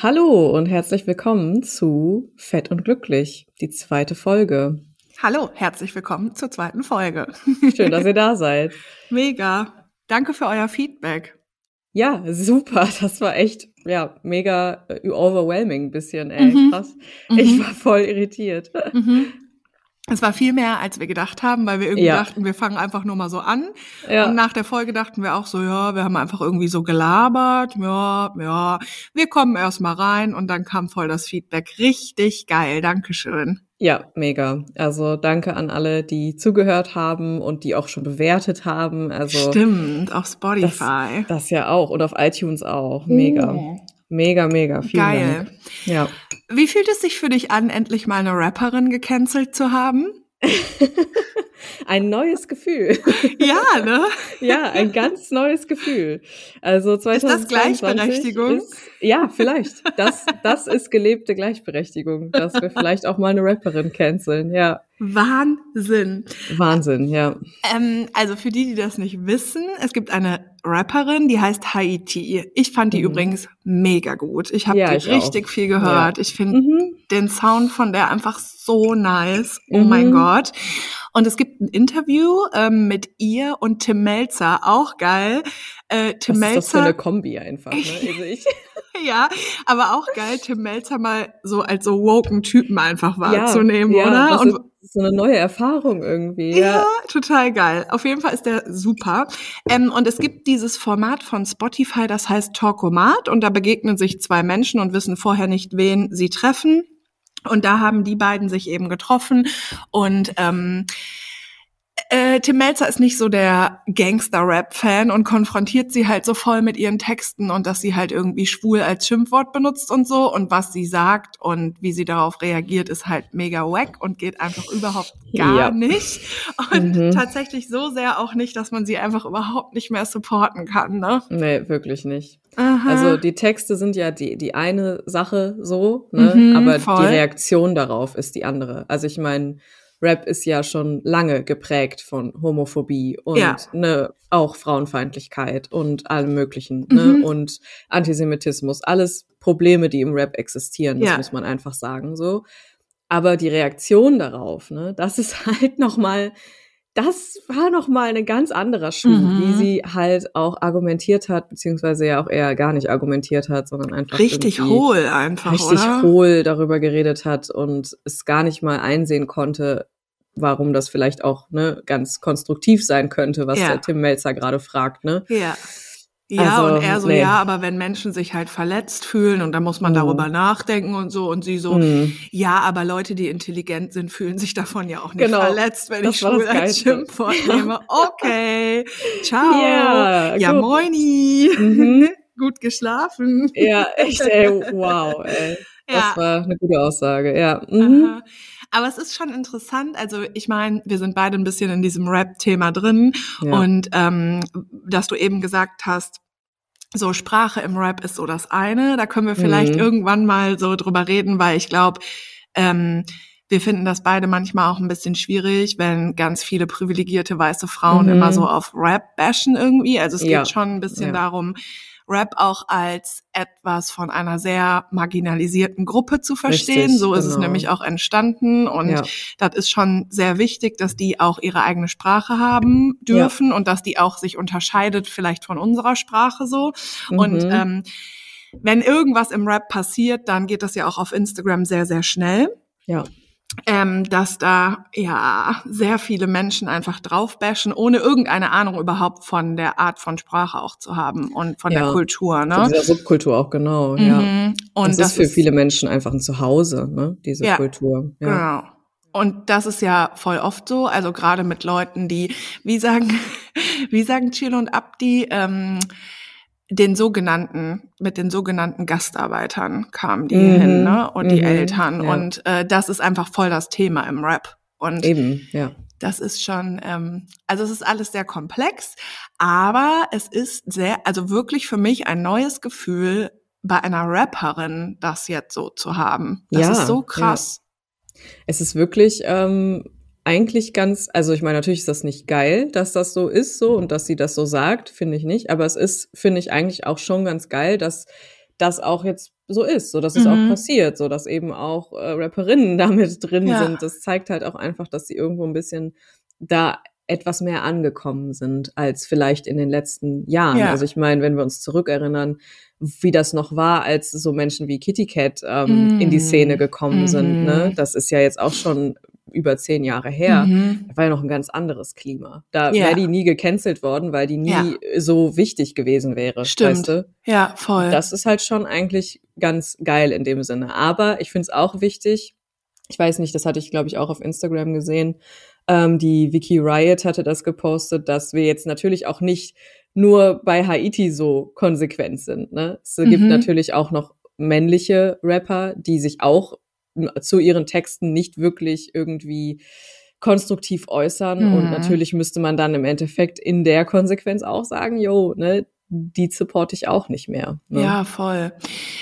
Hallo und herzlich willkommen zu Fett und Glücklich, die zweite Folge. Hallo, herzlich willkommen zur zweiten Folge. Schön, dass ihr da seid. Mega. Danke für euer Feedback. Ja, super. Das war echt, ja, mega äh, overwhelming ein bisschen, ey. Mhm. Krass. Ich mhm. war voll irritiert. Mhm. Es war viel mehr, als wir gedacht haben, weil wir irgendwie ja. dachten, wir fangen einfach nur mal so an. Ja. Und nach der Folge dachten wir auch so, ja, wir haben einfach irgendwie so gelabert, ja, ja, wir kommen erst mal rein und dann kam voll das Feedback. Richtig geil, Dankeschön. Ja, mega. Also danke an alle, die zugehört haben und die auch schon bewertet haben. Also Stimmt, auf Spotify. Das, das ja auch und auf iTunes auch. Mega. Oh. Mega, mega. Vielen Geil. Dank. Ja. Wie fühlt es sich für dich an, endlich mal eine Rapperin gecancelt zu haben? ein neues Gefühl. Ja, ne? ja, ein ganz neues Gefühl. Also 2022 ist das Gleichberechtigung? Ist, ja, vielleicht. Das, das ist gelebte Gleichberechtigung, dass wir vielleicht auch mal eine Rapperin canceln, ja. Wahnsinn. Wahnsinn, ja. Ähm, also für die, die das nicht wissen, es gibt eine Rapperin, die heißt Haiti. Ich fand die mhm. übrigens mega gut. Ich habe ja, die richtig auch. viel gehört. Ja. Ich finde mhm. den Sound von der einfach so nice. Oh mhm. mein Gott. Und es gibt ein Interview ähm, mit ihr und Tim Melzer, auch geil. Äh, Tim Was Melzer. Ist das für eine Kombi einfach, ne? Also ich. ja, aber auch geil, Tim Melzer mal so als so woken Typen einfach wahrzunehmen, ja, ja, oder? Und so eine neue Erfahrung irgendwie. Ja. ja, total geil. Auf jeden Fall ist der super. Ähm, und es gibt dieses Format von Spotify, das heißt Talkomat. Und da begegnen sich zwei Menschen und wissen vorher nicht, wen sie treffen. Und da haben die beiden sich eben getroffen und ähm, äh, Tim Melzer ist nicht so der Gangster-Rap-Fan und konfrontiert sie halt so voll mit ihren Texten und dass sie halt irgendwie schwul als Schimpfwort benutzt und so und was sie sagt und wie sie darauf reagiert, ist halt mega wack und geht einfach überhaupt gar ja. nicht. Und mhm. tatsächlich so sehr auch nicht, dass man sie einfach überhaupt nicht mehr supporten kann, ne? Nee, wirklich nicht. Aha. Also die Texte sind ja die, die eine Sache so, ne? Mhm, aber voll. die Reaktion darauf ist die andere. Also ich meine, Rap ist ja schon lange geprägt von Homophobie und ja. ne, auch Frauenfeindlichkeit und allem möglichen ne, mhm. ne, und Antisemitismus, alles Probleme, die im Rap existieren, das ja. muss man einfach sagen so. Aber die Reaktion darauf, ne, das ist halt noch mal das war noch mal ein ganz anderer Schuh, mhm. wie sie halt auch argumentiert hat, beziehungsweise ja auch eher gar nicht argumentiert hat, sondern einfach richtig hohl einfach, richtig oder? hohl darüber geredet hat und es gar nicht mal einsehen konnte, warum das vielleicht auch ne, ganz konstruktiv sein könnte, was ja. der Tim Melzer gerade fragt. Ne? Ja. Ja, also, und er so, nee. ja, aber wenn Menschen sich halt verletzt fühlen und dann muss man mhm. darüber nachdenken und so und sie so, mhm. ja, aber Leute, die intelligent sind, fühlen sich davon ja auch nicht genau. verletzt, wenn das ich schwul als Schimpfwort nehme. Okay, ciao. Ja, ja moini. Mhm. Gut geschlafen. Ja, echt, ey, wow, ey. Ja. Das war eine gute Aussage, ja. Mhm. Aber es ist schon interessant. Also ich meine, wir sind beide ein bisschen in diesem Rap-Thema drin. Ja. Und ähm, dass du eben gesagt hast, so Sprache im Rap ist so das eine. Da können wir vielleicht mhm. irgendwann mal so drüber reden, weil ich glaube, ähm, wir finden das beide manchmal auch ein bisschen schwierig, wenn ganz viele privilegierte weiße Frauen mhm. immer so auf Rap bashen irgendwie. Also es ja. geht schon ein bisschen ja. darum, Rap auch als etwas von einer sehr marginalisierten Gruppe zu verstehen. Richtig, so ist genau. es nämlich auch entstanden und ja. das ist schon sehr wichtig, dass die auch ihre eigene Sprache haben dürfen ja. und dass die auch sich unterscheidet vielleicht von unserer Sprache so. Mhm. Und ähm, wenn irgendwas im Rap passiert, dann geht das ja auch auf Instagram sehr, sehr schnell. Ja ähm, dass da ja sehr viele Menschen einfach draufbashen, ohne irgendeine Ahnung überhaupt von der Art von Sprache auch zu haben und von ja, der Kultur. Ne? Von dieser Subkultur auch genau. Mhm. Ja. Und das, das ist für ist, viele Menschen einfach ein Zuhause, ne? Diese ja, Kultur. Ja. Genau. Und das ist ja voll oft so, also gerade mit Leuten, die, wie sagen, wie sagen Chilo und Abdi, ähm, den sogenannten, mit den sogenannten Gastarbeitern kamen die mhm. hin, ne? Und mhm. die Eltern. Ja. Und äh, das ist einfach voll das Thema im Rap. Und Eben, ja. Das ist schon, ähm, also es ist alles sehr komplex, aber es ist sehr, also wirklich für mich ein neues Gefühl, bei einer Rapperin das jetzt so zu haben. Das ja, ist so krass. Ja. Es ist wirklich ähm, eigentlich ganz, also ich meine, natürlich ist das nicht geil, dass das so ist so und dass sie das so sagt, finde ich nicht. Aber es ist, finde ich, eigentlich auch schon ganz geil, dass das auch jetzt so ist, so dass es auch mhm. passiert, so dass eben auch äh, Rapperinnen damit drin ja. sind. Das zeigt halt auch einfach, dass sie irgendwo ein bisschen da etwas mehr angekommen sind als vielleicht in den letzten Jahren. Ja. Also ich meine, wenn wir uns zurückerinnern, wie das noch war, als so Menschen wie Kitty Cat ähm, mm. in die Szene gekommen mm sind. Ne? Mhm. Das ist ja jetzt auch schon über zehn Jahre her. Da war ja noch ein ganz anderes Klima. Da ja. wäre die nie gecancelt worden, weil die nie ja. so wichtig gewesen wäre. Stimmt. Weißt du? Ja, voll. Das ist halt schon eigentlich ganz geil in dem Sinne. Aber ich finde es auch wichtig, ich weiß nicht, das hatte ich, glaube ich, auch auf Instagram gesehen, ähm, die Vicky Riot hatte das gepostet, dass wir jetzt natürlich auch nicht nur bei Haiti so konsequent sind. Ne? Es mhm. gibt natürlich auch noch männliche Rapper, die sich auch zu ihren Texten nicht wirklich irgendwie konstruktiv äußern. Mhm. Und natürlich müsste man dann im Endeffekt in der Konsequenz auch sagen, yo, ne, die supporte ich auch nicht mehr. Ne? Ja, voll.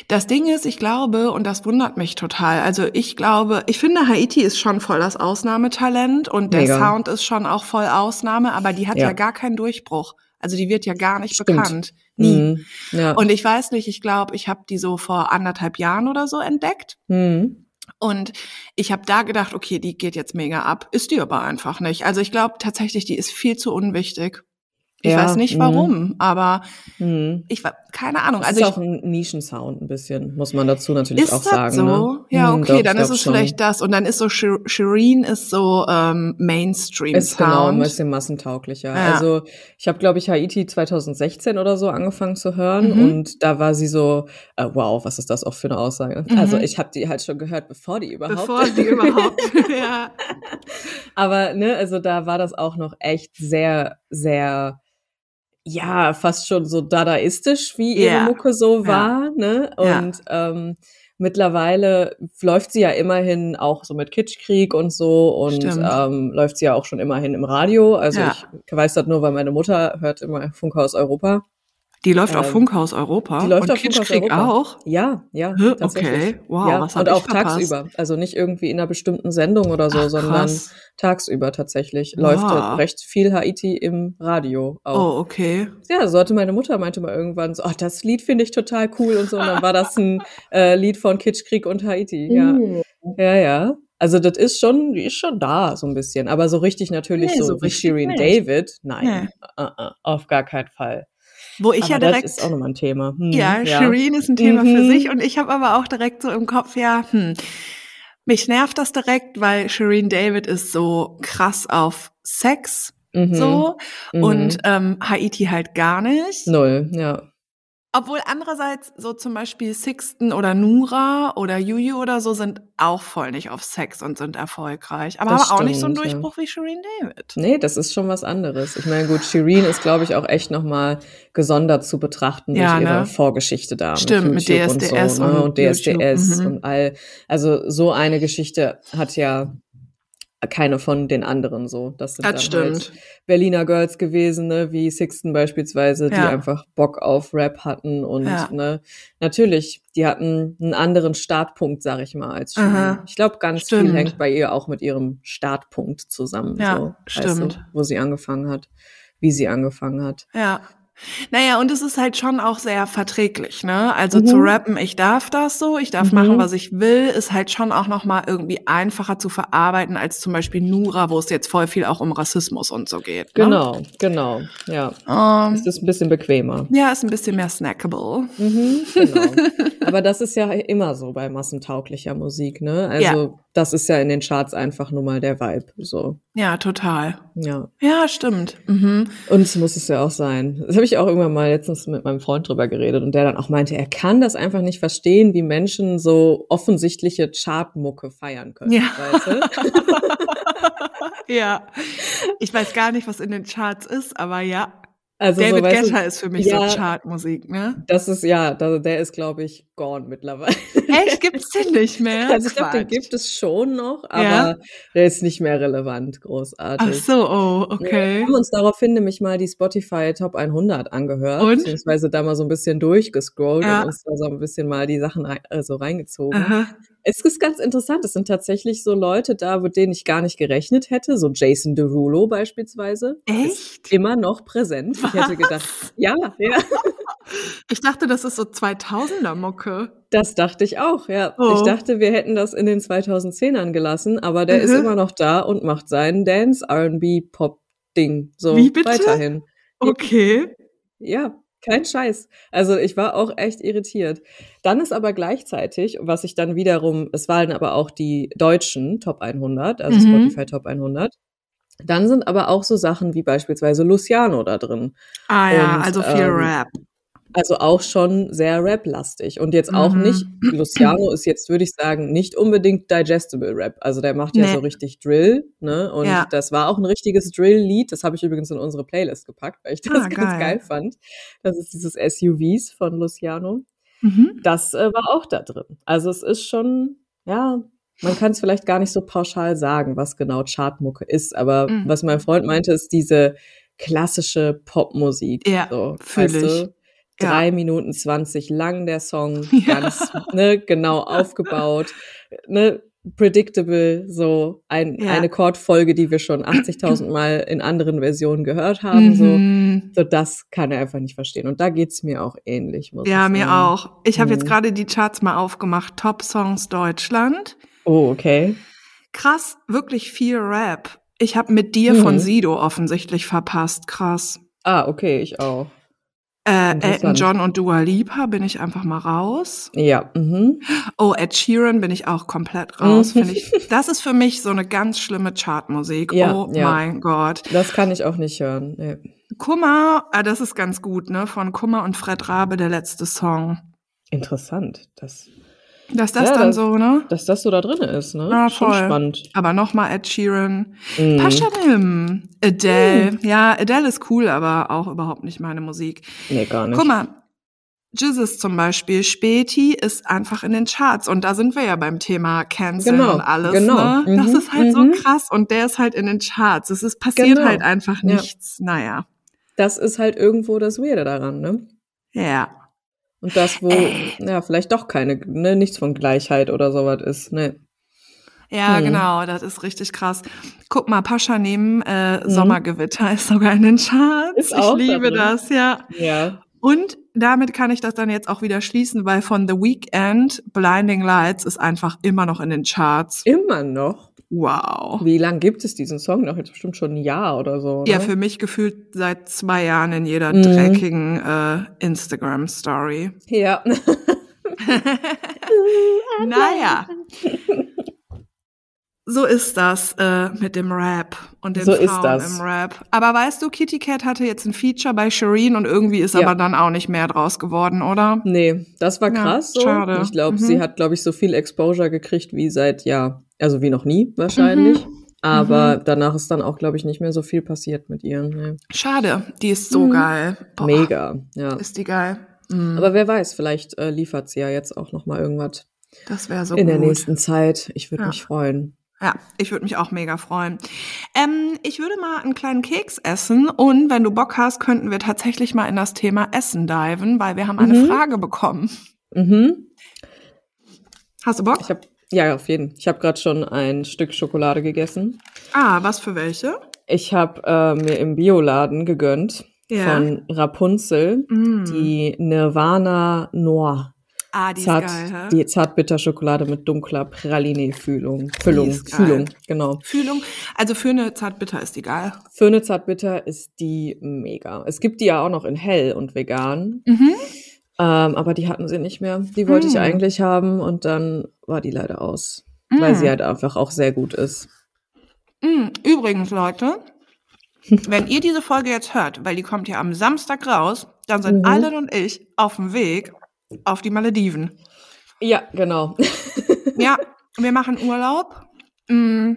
Das Ding ist, ich glaube, und das wundert mich total, also ich glaube, ich finde, Haiti ist schon voll das Ausnahmetalent und der Mega. Sound ist schon auch voll Ausnahme, aber die hat ja, ja gar keinen Durchbruch. Also die wird ja gar nicht Stimmt. bekannt. Nie. Mhm. Ja. Und ich weiß nicht, ich glaube, ich habe die so vor anderthalb Jahren oder so entdeckt. Mhm. Und ich habe da gedacht, okay, die geht jetzt mega ab. Ist die aber einfach nicht. Also ich glaube tatsächlich, die ist viel zu unwichtig. Ich ja, weiß nicht mhm. warum, mh. aber mh. ich war keine Ahnung. Das also ist ich, auch ein Nischensound ein bisschen, muss man dazu natürlich ist auch sagen. So? Ne? Ja, mhm, okay, doch, dann ist es schon. vielleicht das und dann ist so Shireen ist so ähm, Mainstream ist Sound. genau ein bisschen massentauglicher. Ja. Also ich habe glaube ich Haiti 2016 oder so angefangen zu hören mhm. und da war sie so äh, wow, was ist das auch für eine Aussage? Mhm. Also ich habe die halt schon gehört, bevor die überhaupt bevor die überhaupt ja. Aber ne, also da war das auch noch echt sehr sehr ja, fast schon so dadaistisch, wie ihre yeah. Mucke so war, ja. ne? Und ja. ähm, mittlerweile läuft sie ja immerhin auch so mit Kitschkrieg und so und ähm, läuft sie ja auch schon immerhin im Radio. Also ja. ich weiß das nur, weil meine Mutter hört immer Funkhaus Europa. Die läuft ähm, auf Funkhaus Europa. Die läuft und auf Funkhaus Europa. auch? Ja, ja. Okay, wow, ja, was Und auch tagsüber. Also nicht irgendwie in einer bestimmten Sendung oder so, Ach, sondern tagsüber tatsächlich. Wow. Läuft halt recht viel Haiti im Radio auch. Oh, okay. Ja, so hatte meine Mutter meinte mal irgendwann so, oh, das Lied finde ich total cool und so. Und dann war das ein äh, Lied von Kitschkrieg und Haiti. Ja, mm. ja, ja. Also das ist schon, die ist schon da so ein bisschen, aber so richtig natürlich nee, so, so wie Shirin David, nein, nee. uh, uh, auf gar keinen Fall. Wo ich aber ja direkt. Das ist auch nochmal ein Thema. Hm, ja, ja, Shireen ist ein Thema mhm. für sich und ich habe aber auch direkt so im Kopf, ja, hm, mich nervt das direkt, weil Shireen David ist so krass auf Sex. Mhm. So mhm. und ähm, Haiti halt gar nicht. Null, ja. Obwohl andererseits so zum Beispiel Sixten oder Nura oder Juju oder so sind auch voll nicht auf Sex und sind erfolgreich. Aber haben auch nicht so einen Durchbruch ja. wie Shireen David. Nee, das ist schon was anderes. Ich meine, gut, Shireen ist, glaube ich, auch echt nochmal gesondert zu betrachten ja, durch ihre ne? Vorgeschichte da. Stimmt, mit, mit DSDS und, so, ne? und, und DSDS mhm. und all. Also so eine Geschichte hat ja keine von den anderen so. Das sind das dann halt Berliner Girls gewesen, ne, wie Sixten beispielsweise, ja. die einfach Bock auf Rap hatten und ja. ne, natürlich, die hatten einen anderen Startpunkt, sag ich mal, als Shirin. Ich glaube, ganz stimmt. viel hängt bei ihr auch mit ihrem Startpunkt zusammen, ja, so, stimmt. Du, wo sie angefangen hat, wie sie angefangen hat. Ja. Naja, und es ist halt schon auch sehr verträglich, ne? Also mhm. zu rappen, ich darf das so, ich darf mhm. machen, was ich will, ist halt schon auch nochmal irgendwie einfacher zu verarbeiten als zum Beispiel Nura, wo es jetzt voll viel auch um Rassismus und so geht. Ne? Genau, genau, ja. Um, ähm, es ist ein bisschen bequemer. Ja, ist ein bisschen mehr snackable. Mhm, genau. Aber das ist ja immer so bei massentauglicher Musik, ne? Also ja das ist ja in den Charts einfach nur mal der Vibe. So. Ja, total. Ja. Ja, stimmt. Mhm. Und es muss es ja auch sein. Das habe ich auch irgendwann mal letztens mit meinem Freund drüber geredet und der dann auch meinte, er kann das einfach nicht verstehen, wie Menschen so offensichtliche Chartmucke feiern können. Ja. Weißt du? ja. Ich weiß gar nicht, was in den Charts ist, aber ja. Also David so, Guetta ist für mich ja, so Chartmusik, ne? Das ist ja, der ist glaube ich gone mittlerweile. Echt, gibt's den nicht mehr? Also ich glaube, den gibt es schon noch, aber ja? der ist nicht mehr relevant, großartig. Ach so, oh, okay. Wir haben uns daraufhin nämlich mal die Spotify Top 100 angehört, und? beziehungsweise da mal so ein bisschen durchgescrollt ja. und uns da so ein bisschen mal die Sachen rein, also reingezogen. Aha. Es ist ganz interessant. Es sind tatsächlich so Leute da, mit denen ich gar nicht gerechnet hätte. So Jason Derulo beispielsweise. Echt? Ist immer noch präsent. Was? Ich hätte gedacht, ja, ja. Ich dachte, das ist so 2000er Mucke. Das dachte ich auch, ja. Oh. Ich dachte, wir hätten das in den 2010ern gelassen, aber der mhm. ist immer noch da und macht sein Dance, R&B, Pop-Ding so Wie bitte? weiterhin. Okay. Ja, kein Scheiß. Also ich war auch echt irritiert. Dann ist aber gleichzeitig, was ich dann wiederum, es waren aber auch die deutschen Top 100, also mhm. Spotify Top 100. Dann sind aber auch so Sachen wie beispielsweise Luciano da drin. Ah ja, und, also viel ähm, Rap. Also auch schon sehr Rap-lastig. Und jetzt auch mhm. nicht, Luciano ist jetzt, würde ich sagen, nicht unbedingt Digestible Rap. Also der macht ja nee. so richtig Drill, ne? Und ja. das war auch ein richtiges Drill-Lied. Das habe ich übrigens in unsere Playlist gepackt, weil ich das ah, ganz geil. geil. fand. Das ist dieses SUVs von Luciano. Mhm. Das äh, war auch da drin. Also es ist schon, ja, man kann es vielleicht gar nicht so pauschal sagen, was genau Chartmucke ist. Aber mhm. was mein Freund meinte, ist diese klassische Popmusik. Ja, so, fühle ich. Du? Drei ja. Minuten zwanzig lang der Song, ja. ganz ne, genau aufgebaut, ne, predictable, so ein, ja. eine Chordfolge, die wir schon 80.000 Mal in anderen Versionen gehört haben, mhm. so, so das kann er einfach nicht verstehen. Und da geht's mir auch ähnlich. Muss ja, mir auch. Ich habe mhm. jetzt gerade die Charts mal aufgemacht. Top Songs Deutschland. Oh, okay. Krass, wirklich viel Rap. Ich habe mit dir mhm. von Sido offensichtlich verpasst. Krass. Ah, okay, ich auch. Äh, Elton John und Dua Lipa bin ich einfach mal raus. Ja. Mhm. Oh, Ed Sheeran bin ich auch komplett raus. Mhm. Ich, das ist für mich so eine ganz schlimme Chartmusik. Ja, oh ja. mein Gott. Das kann ich auch nicht hören. Nee. Kummer, ah, das ist ganz gut, ne? Von Kummer und Fred Rabe, der letzte Song. Interessant. Das dass das ja, dann das, so, ne? Dass das so da drin ist, ne? Voll. Schon spannend. Aber nochmal Ed Sheeran. Mhm. Paschanim. Adele. Mhm. Ja, Adele ist cool, aber auch überhaupt nicht meine Musik. Nee, gar nicht. Guck mal. Jesus zum Beispiel, Späti ist einfach in den Charts und da sind wir ja beim Thema Cancel genau, und alles. Genau. Ne? Mhm, das ist halt mhm. so krass und der ist halt in den Charts. Es ist passiert genau. halt einfach nichts. Ja. Naja. Das ist halt irgendwo das Weirde daran, ne? Ja. Und das, wo, äh. ja, vielleicht doch keine, ne, nichts von Gleichheit oder sowas ist, ne. Ja, hm. genau, das ist richtig krass. Guck mal, Pascha neben äh, hm. Sommergewitter ist sogar in den Charts. Ist ich liebe da das, ja. Ja. Und damit kann ich das dann jetzt auch wieder schließen, weil von The Weekend Blinding Lights ist einfach immer noch in den Charts. Immer noch? Wow. Wie lange gibt es diesen Song noch? Jetzt bestimmt schon ein Jahr oder so. Oder? Ja, für mich gefühlt seit zwei Jahren in jeder mhm. dreckigen äh, Instagram-Story. Ja. naja. So ist das äh, mit dem Rap und den so Frauen im Rap. Aber weißt du, Kitty Cat hatte jetzt ein Feature bei Shireen und irgendwie ist ja. aber dann auch nicht mehr draus geworden, oder? Nee, das war krass. Ja, schade. So. Ich glaube, mhm. sie hat, glaube ich, so viel Exposure gekriegt wie seit ja also wie noch nie wahrscheinlich. Mhm. Aber mhm. danach ist dann auch, glaube ich, nicht mehr so viel passiert mit ihr. Nee. Schade, die ist so mhm. geil. Boah. Mega, ja. Ist die geil. Mhm. Aber wer weiß, vielleicht äh, liefert sie ja jetzt auch noch mal irgendwas. Das wäre so In gut. der nächsten Zeit. Ich würde ja. mich freuen. Ja, ich würde mich auch mega freuen. Ähm, ich würde mal einen kleinen Keks essen und wenn du Bock hast, könnten wir tatsächlich mal in das Thema Essen diven, weil wir haben eine mhm. Frage bekommen. Mhm. Hast du Bock? Habe ja, auf jeden. Ich habe gerade schon ein Stück Schokolade gegessen. Ah, was für welche? Ich habe äh, mir im Bioladen gegönnt ja. von Rapunzel mm. die Nirvana Noir. Ah, die Zart, ist geil, hä? Die Zartbitter-Schokolade mit dunkler Praline-Füllung. Füllung, Füllung, genau. Füllung. Also für eine Zartbitter ist die geil. Für eine Zartbitter ist die mega. Es gibt die ja auch noch in hell und vegan. Mhm. Ähm, aber die hatten sie nicht mehr. Die wollte hm. ich eigentlich haben und dann war die leider aus. Hm. Weil sie halt einfach auch sehr gut ist. Hm. Übrigens, Leute, wenn ihr diese Folge jetzt hört, weil die kommt ja am Samstag raus, dann sind mhm. Alan und ich auf dem Weg auf die Malediven. Ja, genau. ja, wir machen Urlaub. Hm,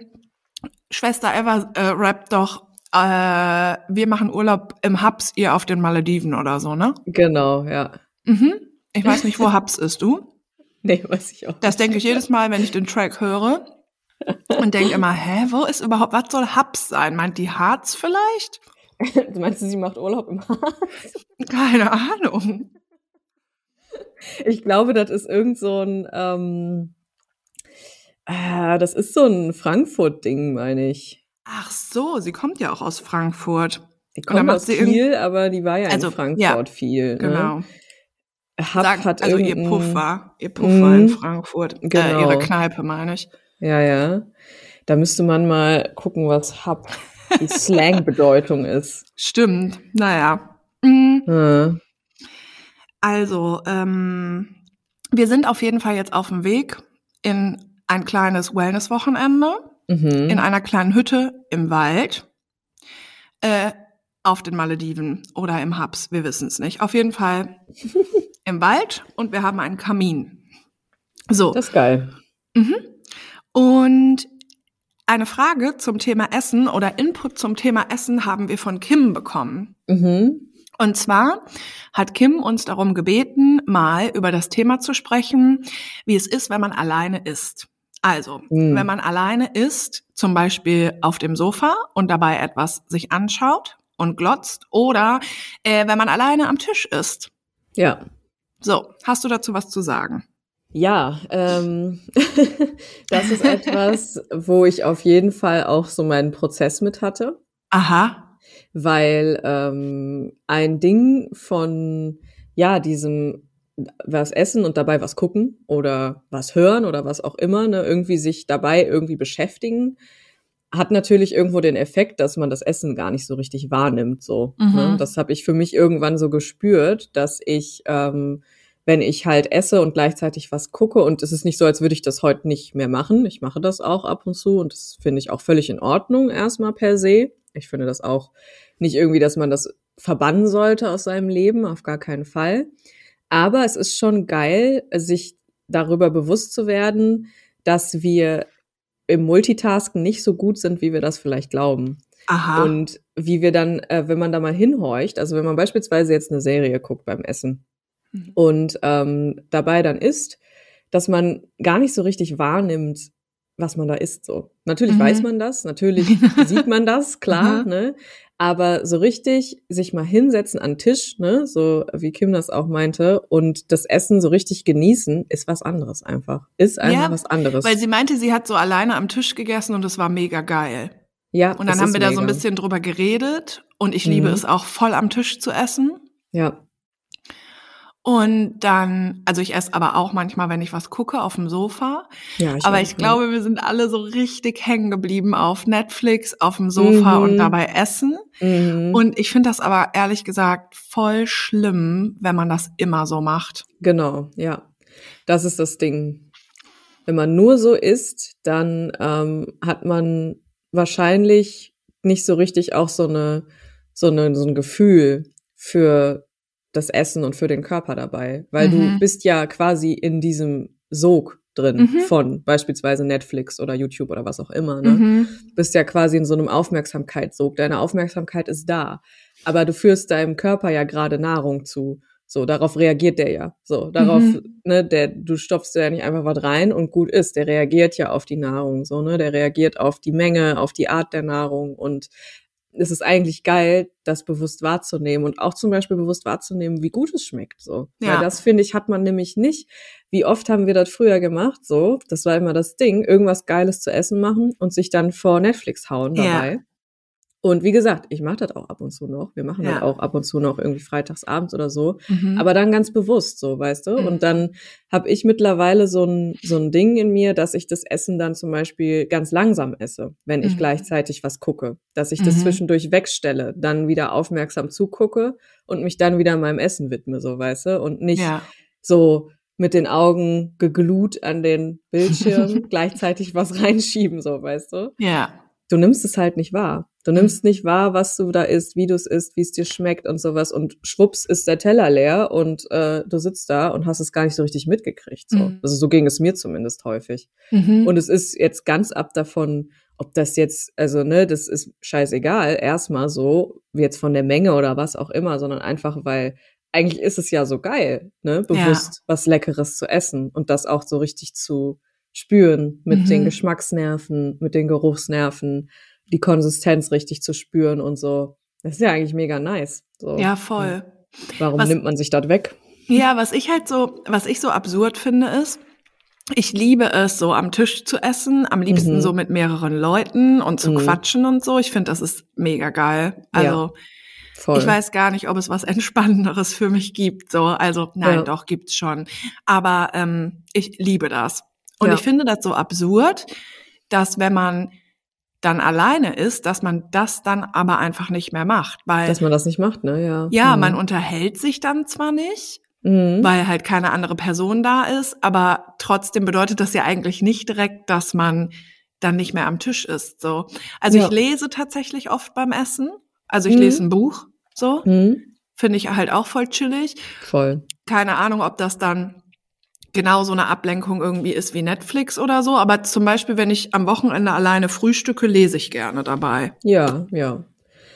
Schwester Eva äh, rappt doch, äh, wir machen Urlaub im Hubs, ihr auf den Malediven oder so, ne? Genau, ja. Mhm. Ich weiß nicht, wo Hubs ist, du? Nee, weiß ich auch. Das denke ich jedes Mal, wenn ich den Track höre. Und denke immer, hä, wo ist überhaupt, was soll Hubs sein? Meint die Harz vielleicht? Du meinst, sie macht Urlaub im Harz? Keine Ahnung. Ich glaube, das ist irgend so ein, ähm, äh, das ist so ein Frankfurt-Ding, meine ich. Ach so, sie kommt ja auch aus Frankfurt. Die kommt aus Kiel, aber die war ja also, in Frankfurt ja, viel. Ne? Genau. Hub Sag, hat also ihr Puffer, ihr Puffer in Frankfurt, genau. äh, ihre Kneipe meine ich. Ja, ja. Da müsste man mal gucken, was Hub die Slang-Bedeutung ist. Stimmt, naja. Mhm. Ja. Also, ähm, wir sind auf jeden Fall jetzt auf dem Weg in ein kleines Wellness-Wochenende mhm. in einer kleinen Hütte im Wald äh, auf den Malediven oder im Hubs, wir wissen es nicht. Auf jeden Fall im Wald und wir haben einen Kamin. So. Das ist geil. Mhm. Und eine Frage zum Thema Essen oder Input zum Thema Essen haben wir von Kim bekommen. Mhm. Und zwar hat Kim uns darum gebeten, mal über das Thema zu sprechen, wie es ist, wenn man alleine isst. Also, mhm. wenn man alleine isst, zum Beispiel auf dem Sofa und dabei etwas sich anschaut und glotzt, oder äh, wenn man alleine am Tisch isst. Ja. So, hast du dazu was zu sagen? Ja, ähm, das ist etwas, wo ich auf jeden Fall auch so meinen Prozess mit hatte. Aha. Weil ähm, ein Ding von ja diesem was essen und dabei was gucken oder was hören oder was auch immer, ne, irgendwie sich dabei irgendwie beschäftigen, hat natürlich irgendwo den Effekt, dass man das Essen gar nicht so richtig wahrnimmt. So, ne? mhm. ne? Das habe ich für mich irgendwann so gespürt, dass ich ähm, wenn ich halt esse und gleichzeitig was gucke. Und es ist nicht so, als würde ich das heute nicht mehr machen. Ich mache das auch ab und zu und das finde ich auch völlig in Ordnung erstmal per se. Ich finde das auch nicht irgendwie, dass man das verbannen sollte aus seinem Leben, auf gar keinen Fall. Aber es ist schon geil, sich darüber bewusst zu werden, dass wir im Multitasken nicht so gut sind, wie wir das vielleicht glauben. Aha. Und wie wir dann, äh, wenn man da mal hinhorcht, also wenn man beispielsweise jetzt eine Serie guckt beim Essen, Mhm. und ähm, dabei dann isst, dass man gar nicht so richtig wahrnimmt, was man da isst. So natürlich mhm. weiß man das, natürlich sieht man das, klar, mhm. ne? Aber so richtig sich mal hinsetzen an den Tisch, ne, so wie Kim das auch meinte, und das Essen so richtig genießen, ist was anderes einfach. Ist einfach ja, was anderes. Weil sie meinte, sie hat so alleine am Tisch gegessen und es war mega geil. Ja. Und dann haben wir mega. da so ein bisschen drüber geredet und ich liebe mhm. es auch voll am Tisch zu essen. Ja. Und dann, also ich esse aber auch manchmal, wenn ich was gucke, auf dem Sofa. Ja, ich aber ich glaube, wir sind alle so richtig hängen geblieben auf Netflix, auf dem Sofa mhm. und dabei essen. Mhm. Und ich finde das aber ehrlich gesagt voll schlimm, wenn man das immer so macht. Genau, ja. Das ist das Ding. Wenn man nur so isst, dann ähm, hat man wahrscheinlich nicht so richtig auch so eine, so eine, so ein Gefühl für das Essen und für den Körper dabei, weil mhm. du bist ja quasi in diesem Sog drin mhm. von beispielsweise Netflix oder YouTube oder was auch immer. Ne? Mhm. Bist ja quasi in so einem Aufmerksamkeitssog. Deine Aufmerksamkeit ist da, aber du führst deinem Körper ja gerade Nahrung zu. So, darauf reagiert der ja. So, darauf, mhm. ne, der, du stopfst ja nicht einfach was rein und gut ist. Der reagiert ja auf die Nahrung, so, ne, der reagiert auf die Menge, auf die Art der Nahrung und es ist eigentlich geil, das bewusst wahrzunehmen und auch zum Beispiel bewusst wahrzunehmen, wie gut es schmeckt. So, ja. weil das finde ich hat man nämlich nicht. Wie oft haben wir das früher gemacht? So, das war immer das Ding, irgendwas Geiles zu essen machen und sich dann vor Netflix hauen dabei. Ja. Und wie gesagt, ich mache das auch ab und zu noch. Wir machen ja. das auch ab und zu noch irgendwie freitagsabends oder so. Mhm. Aber dann ganz bewusst so, weißt du? Mhm. Und dann habe ich mittlerweile so ein, so ein Ding in mir, dass ich das Essen dann zum Beispiel ganz langsam esse, wenn ich mhm. gleichzeitig was gucke. Dass ich das mhm. zwischendurch wegstelle, dann wieder aufmerksam zugucke und mich dann wieder meinem Essen widme, so, weißt du? Und nicht ja. so mit den Augen geglut an den Bildschirm gleichzeitig was reinschieben, so, weißt du? Ja du nimmst es halt nicht wahr. Du nimmst nicht wahr, was du da isst, wie du es isst, wie es dir schmeckt und sowas. Und schwupps ist der Teller leer und äh, du sitzt da und hast es gar nicht so richtig mitgekriegt. So. Mhm. Also so ging es mir zumindest häufig. Mhm. Und es ist jetzt ganz ab davon, ob das jetzt, also ne, das ist scheißegal, erstmal so, wie jetzt von der Menge oder was auch immer, sondern einfach, weil eigentlich ist es ja so geil, ne, bewusst ja. was Leckeres zu essen und das auch so richtig zu spüren mit mhm. den Geschmacksnerven, mit den Geruchsnerven, die Konsistenz richtig zu spüren und so. Das ist ja eigentlich mega nice. So. Ja, voll. Warum was, nimmt man sich das weg? Ja, was ich halt so, was ich so absurd finde, ist, ich liebe es, so am Tisch zu essen, am liebsten mhm. so mit mehreren Leuten und zu mhm. quatschen und so. Ich finde, das ist mega geil. Also, ja. Ich weiß gar nicht, ob es was Entspannenderes für mich gibt. So, also nein, ja. doch gibt's schon. Aber ähm, ich liebe das. Und ja. ich finde das so absurd, dass wenn man dann alleine ist, dass man das dann aber einfach nicht mehr macht, weil dass man das nicht macht, ne? Ja. Ja, mhm. man unterhält sich dann zwar nicht, mhm. weil halt keine andere Person da ist, aber trotzdem bedeutet das ja eigentlich nicht direkt, dass man dann nicht mehr am Tisch ist. So, also ja. ich lese tatsächlich oft beim Essen. Also ich mhm. lese ein Buch. So mhm. finde ich halt auch voll chillig. Voll. Keine Ahnung, ob das dann genau so eine Ablenkung irgendwie ist wie Netflix oder so. Aber zum Beispiel, wenn ich am Wochenende alleine frühstücke, lese ich gerne dabei. Ja, ja.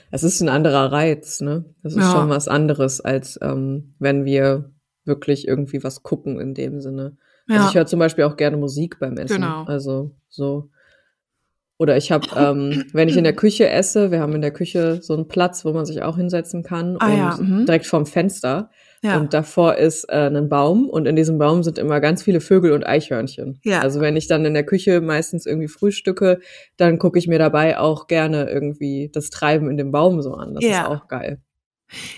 Es ist ein anderer Reiz, ne? Das ist ja. schon was anderes, als ähm, wenn wir wirklich irgendwie was gucken in dem Sinne. Also ja. ich höre zum Beispiel auch gerne Musik beim Essen. Genau. Also so. Oder ich habe, ähm, wenn ich in der Küche esse, wir haben in der Küche so einen Platz, wo man sich auch hinsetzen kann ah, und ja, mhm. direkt vorm Fenster. Ja. Und davor ist äh, ein Baum und in diesem Baum sind immer ganz viele Vögel und Eichhörnchen. Ja. Also wenn ich dann in der Küche meistens irgendwie frühstücke, dann gucke ich mir dabei auch gerne irgendwie das Treiben in dem Baum so an. Das ja. ist auch geil.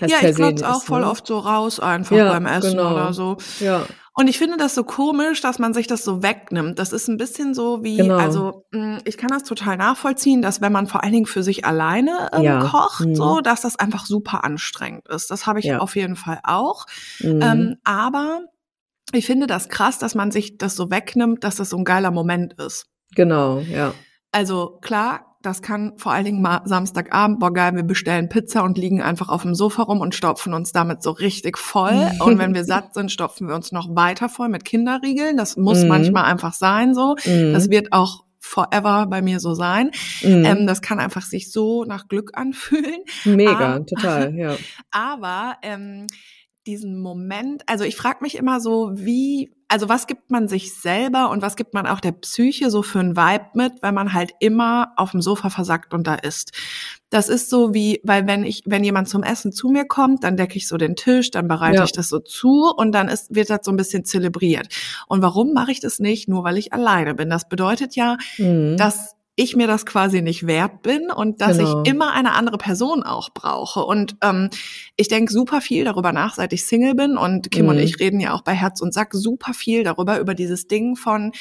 Das ja, ich glotze auch voll ne? oft so raus einfach ja, beim Essen genau. oder so. Ja. Und ich finde das so komisch, dass man sich das so wegnimmt. Das ist ein bisschen so wie, genau. also hm, ich kann das total nachvollziehen, dass wenn man vor allen Dingen für sich alleine ähm, ja. kocht, mhm. so, dass das einfach super anstrengend ist. Das habe ich ja. auf jeden Fall auch. Mhm. Ähm, aber ich finde das krass, dass man sich das so wegnimmt, dass das so ein geiler Moment ist. Genau, ja. Also klar, das kann vor allen Dingen mal Samstagabend, boah geil, wir bestellen Pizza und liegen einfach auf dem Sofa rum und stopfen uns damit so richtig voll. und wenn wir satt sind, stopfen wir uns noch weiter voll mit Kinderriegeln. Das muss mhm. manchmal einfach sein so. Mhm. Das wird auch forever bei mir so sein. Mhm. Ähm, das kann einfach sich so nach Glück anfühlen. Mega, aber, total, ja. Aber ähm, diesen Moment, also ich frage mich immer so, wie, also was gibt man sich selber und was gibt man auch der Psyche so für ein Vibe mit, wenn man halt immer auf dem Sofa versackt und da isst. Das ist so wie, weil wenn ich, wenn jemand zum Essen zu mir kommt, dann decke ich so den Tisch, dann bereite ja. ich das so zu und dann ist, wird das so ein bisschen zelebriert. Und warum mache ich das nicht? Nur weil ich alleine bin. Das bedeutet ja, mhm. dass ich mir das quasi nicht wert bin und dass genau. ich immer eine andere Person auch brauche. Und ähm, ich denke super viel darüber nach, seit ich Single bin. Und Kim mhm. und ich reden ja auch bei Herz und Sack super viel darüber, über dieses Ding von,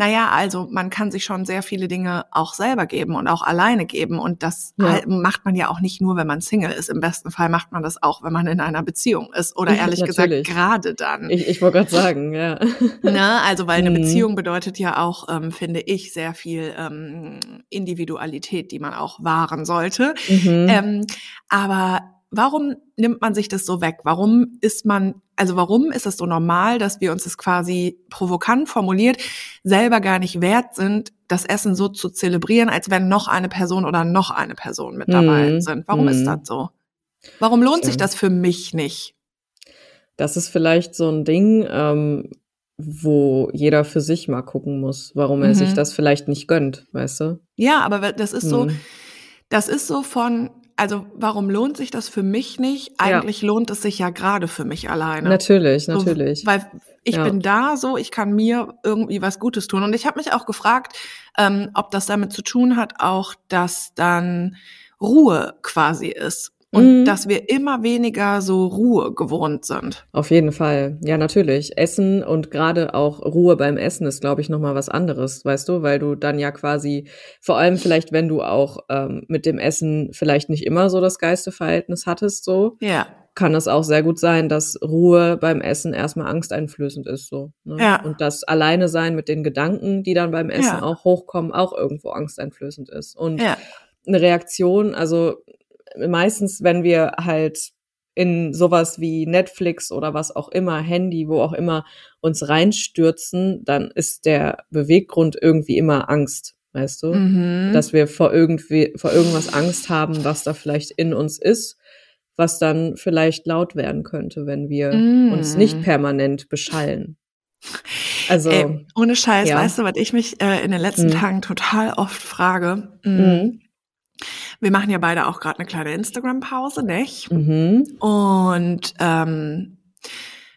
naja, also man kann sich schon sehr viele Dinge auch selber geben und auch alleine geben. Und das ja. macht man ja auch nicht nur, wenn man Single ist. Im besten Fall macht man das auch, wenn man in einer Beziehung ist. Oder ehrlich gesagt, gerade dann. Ich, ich wollte gerade sagen, ja. Na, also weil eine mhm. Beziehung bedeutet ja auch, ähm, finde ich, sehr viel ähm, Individualität, die man auch wahren sollte. Mhm. Ähm, aber warum nimmt man sich das so weg? Warum ist man, also warum ist es so normal, dass wir uns das quasi provokant formuliert, selber gar nicht wert sind, das Essen so zu zelebrieren, als wenn noch eine Person oder noch eine Person mit dabei mhm. sind? Warum mhm. ist das so? Warum lohnt sich das für mich nicht? Das ist vielleicht so ein Ding, ähm, wo jeder für sich mal gucken muss, warum er mhm. sich das vielleicht nicht gönnt, weißt du? Ja, aber das ist so, mhm. das ist so von, also warum lohnt sich das für mich nicht? Eigentlich ja. lohnt es sich ja gerade für mich alleine. Natürlich, natürlich. So, weil ich ja. bin da so, ich kann mir irgendwie was Gutes tun. Und ich habe mich auch gefragt, ähm, ob das damit zu tun hat, auch dass dann Ruhe quasi ist und mhm. dass wir immer weniger so Ruhe gewohnt sind. Auf jeden Fall. Ja, natürlich. Essen und gerade auch Ruhe beim Essen ist, glaube ich, nochmal was anderes, weißt du, weil du dann ja quasi, vor allem vielleicht, wenn du auch ähm, mit dem Essen vielleicht nicht immer so das Geisteverhältnis hattest, so. Ja. Kann es auch sehr gut sein, dass Ruhe beim Essen erstmal angsteinflößend ist, so. Ne? Ja. Und das Alleine sein mit den Gedanken, die dann beim Essen ja. auch hochkommen, auch irgendwo angsteinflößend ist. Und ja. eine Reaktion, also meistens, wenn wir halt in sowas wie Netflix oder was auch immer, Handy, wo auch immer uns reinstürzen, dann ist der Beweggrund irgendwie immer Angst, weißt du? Mhm. Dass wir vor irgendwie, vor irgendwas Angst haben, was da vielleicht in uns ist, was dann vielleicht laut werden könnte, wenn wir mhm. uns nicht permanent beschallen. Also Ey, ohne Scheiß, ja. weißt du, was ich mich äh, in den letzten mhm. Tagen total oft frage? Mhm. Wir machen ja beide auch gerade eine kleine Instagram-Pause, nicht? Mhm. Und ähm,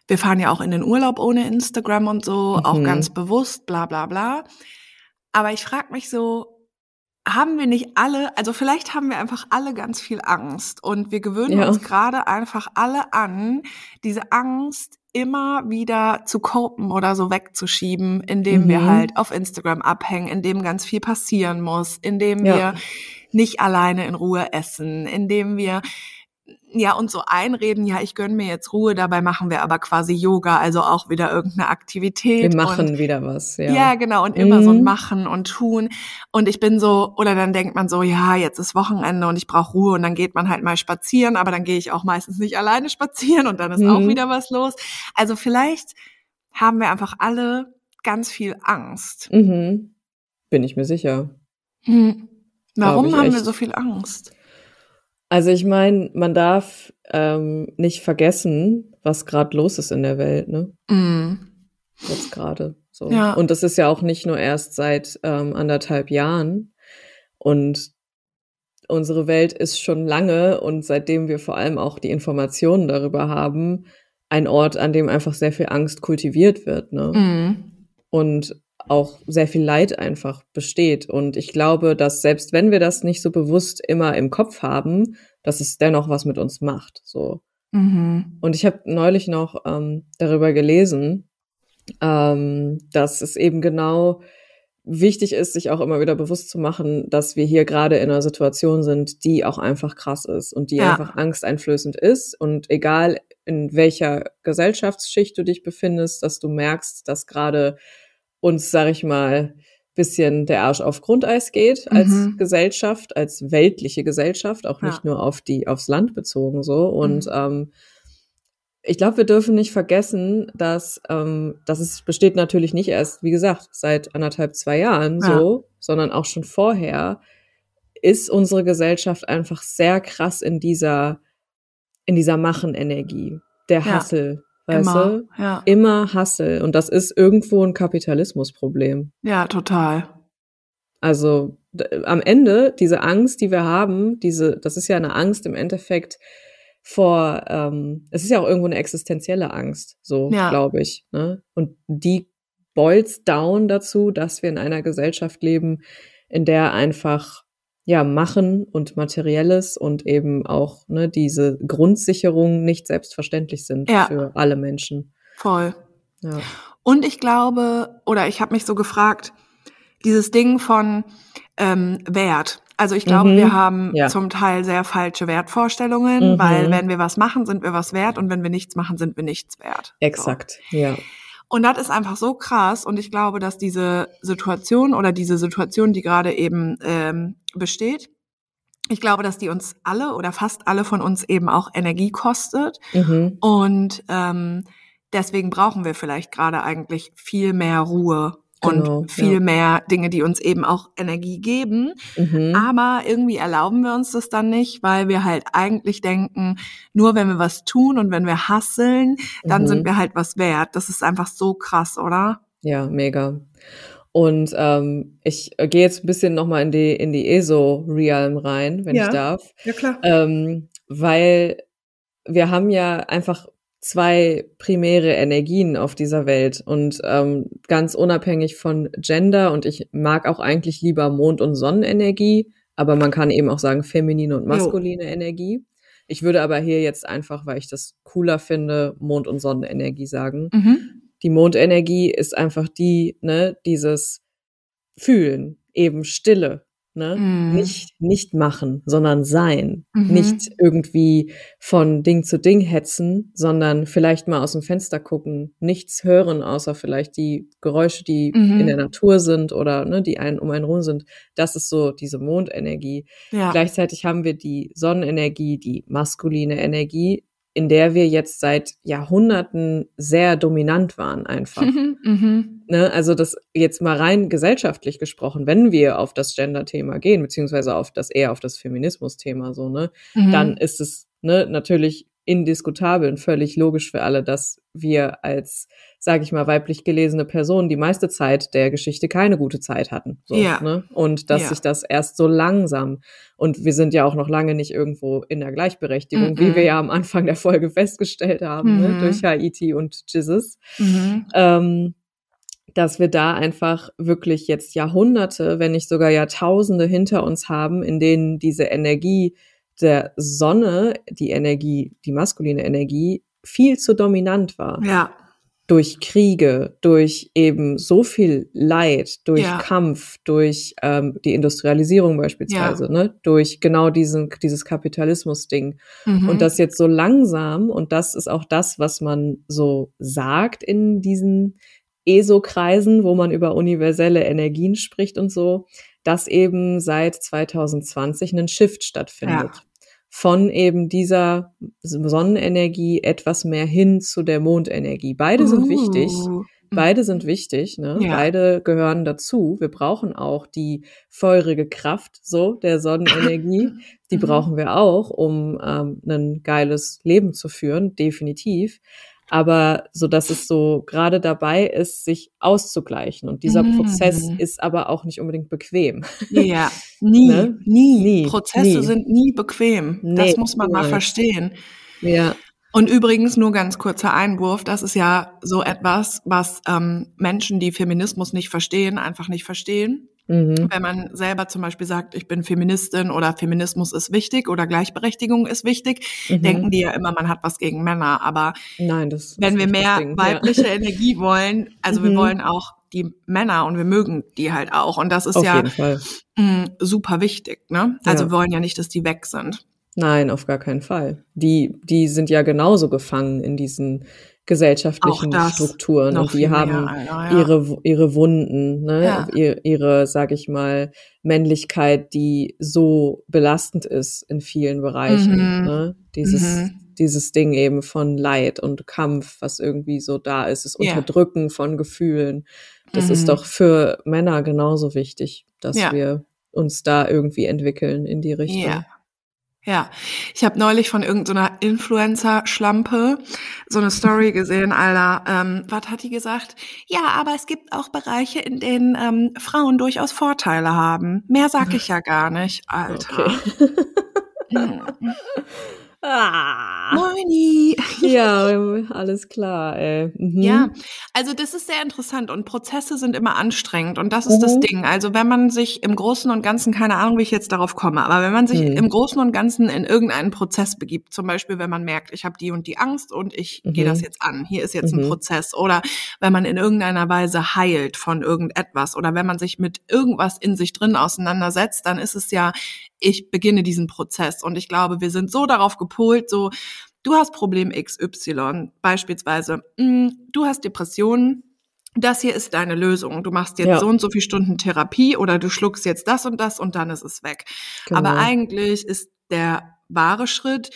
wir fahren ja auch in den Urlaub ohne Instagram und so, mhm. auch ganz bewusst, bla bla bla. Aber ich frage mich so, haben wir nicht alle, also vielleicht haben wir einfach alle ganz viel Angst und wir gewöhnen ja. uns gerade einfach alle an, diese Angst immer wieder zu kopen oder so wegzuschieben, indem mhm. wir halt auf Instagram abhängen, indem ganz viel passieren muss, indem ja. wir nicht alleine in Ruhe essen, indem wir ja, und so einreden, ja, ich gönne mir jetzt Ruhe, dabei machen wir aber quasi Yoga, also auch wieder irgendeine Aktivität. Wir machen und, wieder was, ja. Ja, genau, und immer mhm. so ein mhm. Machen und Tun. Und ich bin so, oder dann denkt man so, ja, jetzt ist Wochenende und ich brauche Ruhe und dann geht man halt mal spazieren, aber dann gehe ich auch meistens nicht alleine spazieren und dann ist mhm. auch wieder was los. Also vielleicht haben wir einfach alle ganz viel Angst. Mhm. Bin ich mir sicher. Hm. Warum haben echt. wir so viel Angst? Also ich meine, man darf ähm, nicht vergessen, was gerade los ist in der Welt, ne? Mm. Jetzt gerade. So. Ja. Und das ist ja auch nicht nur erst seit ähm, anderthalb Jahren. Und unsere Welt ist schon lange und seitdem wir vor allem auch die Informationen darüber haben, ein Ort, an dem einfach sehr viel Angst kultiviert wird. Ne? Mm. Und auch sehr viel Leid einfach besteht. Und ich glaube, dass selbst wenn wir das nicht so bewusst immer im Kopf haben, dass es dennoch was mit uns macht. So. Mhm. Und ich habe neulich noch ähm, darüber gelesen, ähm, dass es eben genau wichtig ist, sich auch immer wieder bewusst zu machen, dass wir hier gerade in einer Situation sind, die auch einfach krass ist und die ja. einfach angsteinflößend ist. Und egal in welcher Gesellschaftsschicht du dich befindest, dass du merkst, dass gerade uns, sag ich mal, bisschen der Arsch auf Grundeis geht als mhm. Gesellschaft, als weltliche Gesellschaft, auch nicht ja. nur auf die, aufs Land bezogen so. Und mhm. ähm, ich glaube, wir dürfen nicht vergessen, dass ähm, das ist, besteht natürlich nicht erst, wie gesagt, seit anderthalb, zwei Jahren ja. so, sondern auch schon vorher ist unsere Gesellschaft einfach sehr krass in dieser, in dieser Machen-Energie, der Hassel, Weißt immer, du? Ja. Immer Hassel. Und das ist irgendwo ein Kapitalismusproblem. Ja, total. Also am Ende, diese Angst, die wir haben, diese, das ist ja eine Angst im Endeffekt vor, ähm, es ist ja auch irgendwo eine existenzielle Angst, so ja. glaube ich. Ne? Und die boils down dazu, dass wir in einer Gesellschaft leben, in der einfach ja, Machen und Materielles und eben auch ne, diese Grundsicherung nicht selbstverständlich sind ja. für alle Menschen. Voll. Ja. Und ich glaube, oder ich habe mich so gefragt, dieses Ding von ähm, Wert. Also ich glaube, mhm. wir haben ja. zum Teil sehr falsche Wertvorstellungen, mhm. weil wenn wir was machen, sind wir was wert und wenn wir nichts machen, sind wir nichts wert. Exakt, so. ja. Und das ist einfach so krass. Und ich glaube, dass diese Situation oder diese Situation, die gerade eben ähm, besteht, ich glaube, dass die uns alle oder fast alle von uns eben auch Energie kostet. Mhm. Und ähm, deswegen brauchen wir vielleicht gerade eigentlich viel mehr Ruhe genau, und viel ja. mehr Dinge, die uns eben auch Energie geben. Mhm. Aber irgendwie erlauben wir uns das dann nicht, weil wir halt eigentlich denken, nur wenn wir was tun und wenn wir hasseln, dann mhm. sind wir halt was wert. Das ist einfach so krass, oder? Ja, mega. Und ähm, ich gehe jetzt ein bisschen nochmal in die, in die ESO-Realm rein, wenn ja. ich darf. Ja, klar. Ähm, weil wir haben ja einfach zwei primäre Energien auf dieser Welt und ähm, ganz unabhängig von Gender und ich mag auch eigentlich lieber Mond- und Sonnenenergie, aber man kann eben auch sagen feminine und maskuline jo. Energie. Ich würde aber hier jetzt einfach, weil ich das cooler finde, Mond- und Sonnenenergie sagen. Mhm. Die Mondenergie ist einfach die, ne, dieses Fühlen, eben Stille, Ne? Mhm. Nicht, nicht machen, sondern sein. Mhm. Nicht irgendwie von Ding zu Ding hetzen, sondern vielleicht mal aus dem Fenster gucken, nichts hören, außer vielleicht die Geräusche, die mhm. in der Natur sind oder ne, die einen um einen rum sind. Das ist so diese Mondenergie. Ja. Gleichzeitig haben wir die Sonnenenergie, die maskuline Energie, in der wir jetzt seit Jahrhunderten sehr dominant waren einfach. Mhm, mhm, ne? Also das jetzt mal rein gesellschaftlich gesprochen, wenn wir auf das Gender-Thema gehen, beziehungsweise auf das eher auf das Feminismus-Thema so, ne, mhm. dann ist es ne, natürlich indiskutabel und völlig logisch für alle, dass wir als, sage ich mal, weiblich gelesene Personen die meiste Zeit der Geschichte keine gute Zeit hatten. So, ja. ne? Und dass ja. sich das erst so langsam, und wir sind ja auch noch lange nicht irgendwo in der Gleichberechtigung, -mm. wie wir ja am Anfang der Folge festgestellt haben, -hmm. ne? Mhm. durch Haiti und Jesus. -hmm. Ähm, dass wir da einfach wirklich jetzt Jahrhunderte, wenn nicht sogar Jahrtausende hinter uns haben, in denen diese Energie der Sonne, die Energie, die maskuline Energie, viel zu dominant war. Ja. Durch Kriege, durch eben so viel Leid, durch ja. Kampf, durch ähm, die Industrialisierung beispielsweise, ja. ne? durch genau diesen, dieses Kapitalismus-Ding. Mhm. Und das jetzt so langsam, und das ist auch das, was man so sagt in diesen ESO-Kreisen, wo man über universelle Energien spricht und so, dass eben seit 2020 ein Shift stattfindet. Ja. Von eben dieser Sonnenenergie etwas mehr hin zu der Mondenergie. Beide sind uh. wichtig. Beide sind wichtig, ne? Ja. Beide gehören dazu. Wir brauchen auch die feurige Kraft, so der Sonnenenergie. die mhm. brauchen wir auch, um ähm, ein geiles Leben zu führen, definitiv aber so dass es so gerade dabei ist, sich auszugleichen. Und dieser mm. Prozess ist aber auch nicht unbedingt bequem. Ja, nie, ne? nie, nie. Prozesse nie. sind nie bequem. Nee, das muss man mal verstehen. Ja. Und übrigens nur ganz kurzer Einwurf, das ist ja so etwas, was ähm, Menschen, die Feminismus nicht verstehen, einfach nicht verstehen. Mhm. Wenn man selber zum Beispiel sagt, ich bin Feministin oder Feminismus ist wichtig oder Gleichberechtigung ist wichtig, mhm. denken die ja immer, man hat was gegen Männer. Aber Nein, das wenn wir mehr Ding, weibliche ja. Energie wollen, also mhm. wir wollen auch die Männer und wir mögen die halt auch. Und das ist auf ja mh, mm, super wichtig. Ne? Also ja. wir wollen ja nicht, dass die weg sind. Nein, auf gar keinen Fall. Die, die sind ja genauso gefangen in diesen gesellschaftlichen Strukturen und die haben mehr, ja. ihre ihre Wunden, ne? Ja. ihre, ihre sag ich mal Männlichkeit, die so belastend ist in vielen Bereichen, mhm. ne? Dieses mhm. dieses Ding eben von Leid und Kampf, was irgendwie so da ist, das Unterdrücken ja. von Gefühlen. Das mhm. ist doch für Männer genauso wichtig, dass wir uns da irgendwie entwickeln in die Richtung. Ja. Ja, ich habe neulich von irgendeiner so Influencer-Schlampe so eine Story gesehen, Alter. Ähm, was hat die gesagt? Ja, aber es gibt auch Bereiche, in denen ähm, Frauen durchaus Vorteile haben. Mehr sag ich ja gar nicht, Alter. Okay. Ah. Moini. Ja, alles klar, ey. Mhm. Ja, also das ist sehr interessant und Prozesse sind immer anstrengend und das ist mhm. das Ding. Also wenn man sich im Großen und Ganzen, keine Ahnung, wie ich jetzt darauf komme, aber wenn man sich mhm. im Großen und Ganzen in irgendeinen Prozess begibt, zum Beispiel wenn man merkt, ich habe die und die Angst und ich mhm. gehe das jetzt an, hier ist jetzt ein mhm. Prozess oder wenn man in irgendeiner Weise heilt von irgendetwas oder wenn man sich mit irgendwas in sich drin auseinandersetzt, dann ist es ja ich beginne diesen Prozess. Und ich glaube, wir sind so darauf gepolt, so, du hast Problem XY, beispielsweise, mh, mm, du hast Depressionen, das hier ist deine Lösung. Du machst jetzt ja. so und so viele Stunden Therapie oder du schluckst jetzt das und das und dann ist es weg. Genau. Aber eigentlich ist der wahre Schritt,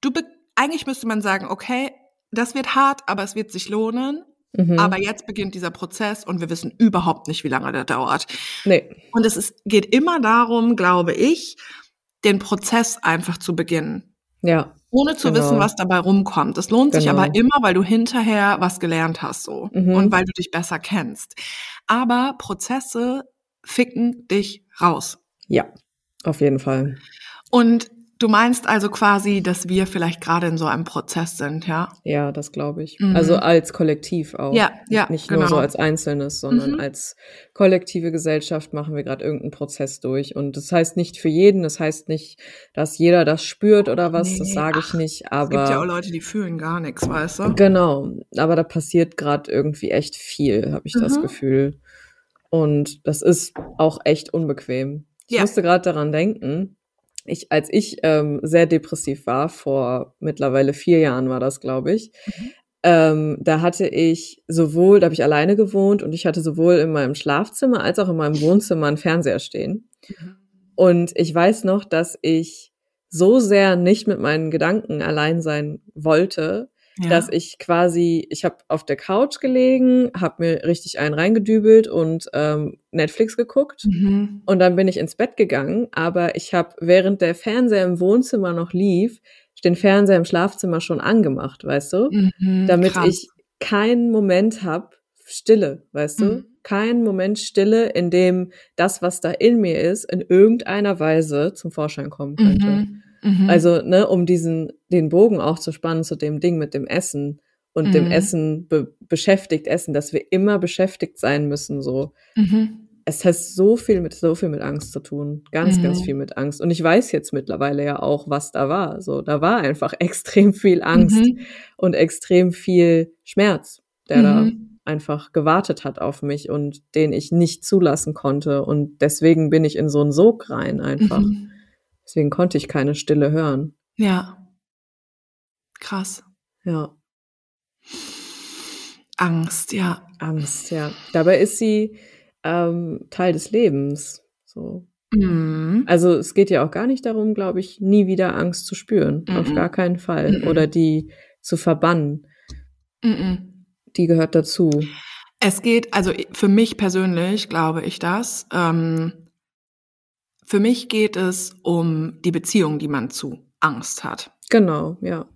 du eigentlich müsste man sagen, okay, das wird hart, aber es wird sich lohnen. Mhm. Aber jetzt beginnt dieser Prozess und wir wissen überhaupt nicht, wie lange der dauert. Nee. Und es ist, geht immer darum, glaube ich, den Prozess einfach zu beginnen. Ja. Ohne zu genau. wissen, was dabei rumkommt. Es lohnt genau. sich aber immer, weil du hinterher was gelernt hast so mhm. und weil du dich besser kennst. Aber Prozesse ficken dich raus. Ja, auf jeden Fall. Und Du meinst also quasi, dass wir vielleicht gerade in so einem Prozess sind, ja? Ja, das glaube ich. Mhm. Also als Kollektiv auch. Ja, ja. Nicht genau. nur so als Einzelnes, sondern mhm. als kollektive Gesellschaft machen wir gerade irgendeinen Prozess durch. Und das heißt nicht für jeden, das heißt nicht, dass jeder das spürt oder was, nee, das sage ich nicht. Aber es gibt ja auch Leute, die fühlen gar nichts, weißt du? Genau. Aber da passiert gerade irgendwie echt viel, habe ich mhm. das Gefühl. Und das ist auch echt unbequem. Ich ja. musste gerade daran denken ich, als ich ähm, sehr depressiv war, vor mittlerweile vier Jahren war das, glaube ich, mhm. ähm, da hatte ich sowohl, da habe ich alleine gewohnt und ich hatte sowohl in meinem Schlafzimmer als auch in meinem Wohnzimmer einen Fernseher stehen. Mhm. Und ich weiß noch, dass ich so sehr nicht mit meinen Gedanken allein sein wollte, ja. dass ich quasi, ich habe auf der Couch gelegen, habe mir richtig einen reingedübelt und ähm, Netflix geguckt mhm. und dann bin ich ins Bett gegangen, aber ich habe während der Fernseher im Wohnzimmer noch lief, den Fernseher im Schlafzimmer schon angemacht, weißt du, mhm, damit krass. ich keinen Moment hab Stille, weißt du, mhm. keinen Moment Stille, in dem das, was da in mir ist, in irgendeiner Weise zum Vorschein kommen könnte. Mhm. Mhm. Also, ne, um diesen, den Bogen auch zu spannen zu dem Ding mit dem Essen und mhm. dem Essen be beschäftigt Essen, dass wir immer beschäftigt sein müssen, so. Mhm. Es hat so viel mit, so viel mit Angst zu tun. Ganz, mhm. ganz viel mit Angst. Und ich weiß jetzt mittlerweile ja auch, was da war. So, da war einfach extrem viel Angst mhm. und extrem viel Schmerz, der da mhm. einfach gewartet hat auf mich und den ich nicht zulassen konnte. Und deswegen bin ich in so einen Sog rein einfach. Mhm. Deswegen konnte ich keine Stille hören. Ja. Krass. Ja. Angst, ja. Angst, ja. Dabei ist sie ähm, Teil des Lebens. So. Mhm. Also es geht ja auch gar nicht darum, glaube ich, nie wieder Angst zu spüren. Mhm. Auf gar keinen Fall. Mhm. Oder die zu verbannen. Mhm. Die gehört dazu. Es geht, also für mich persönlich glaube ich das. Ähm, für mich geht es um die Beziehung, die man zu Angst hat. Genau, ja.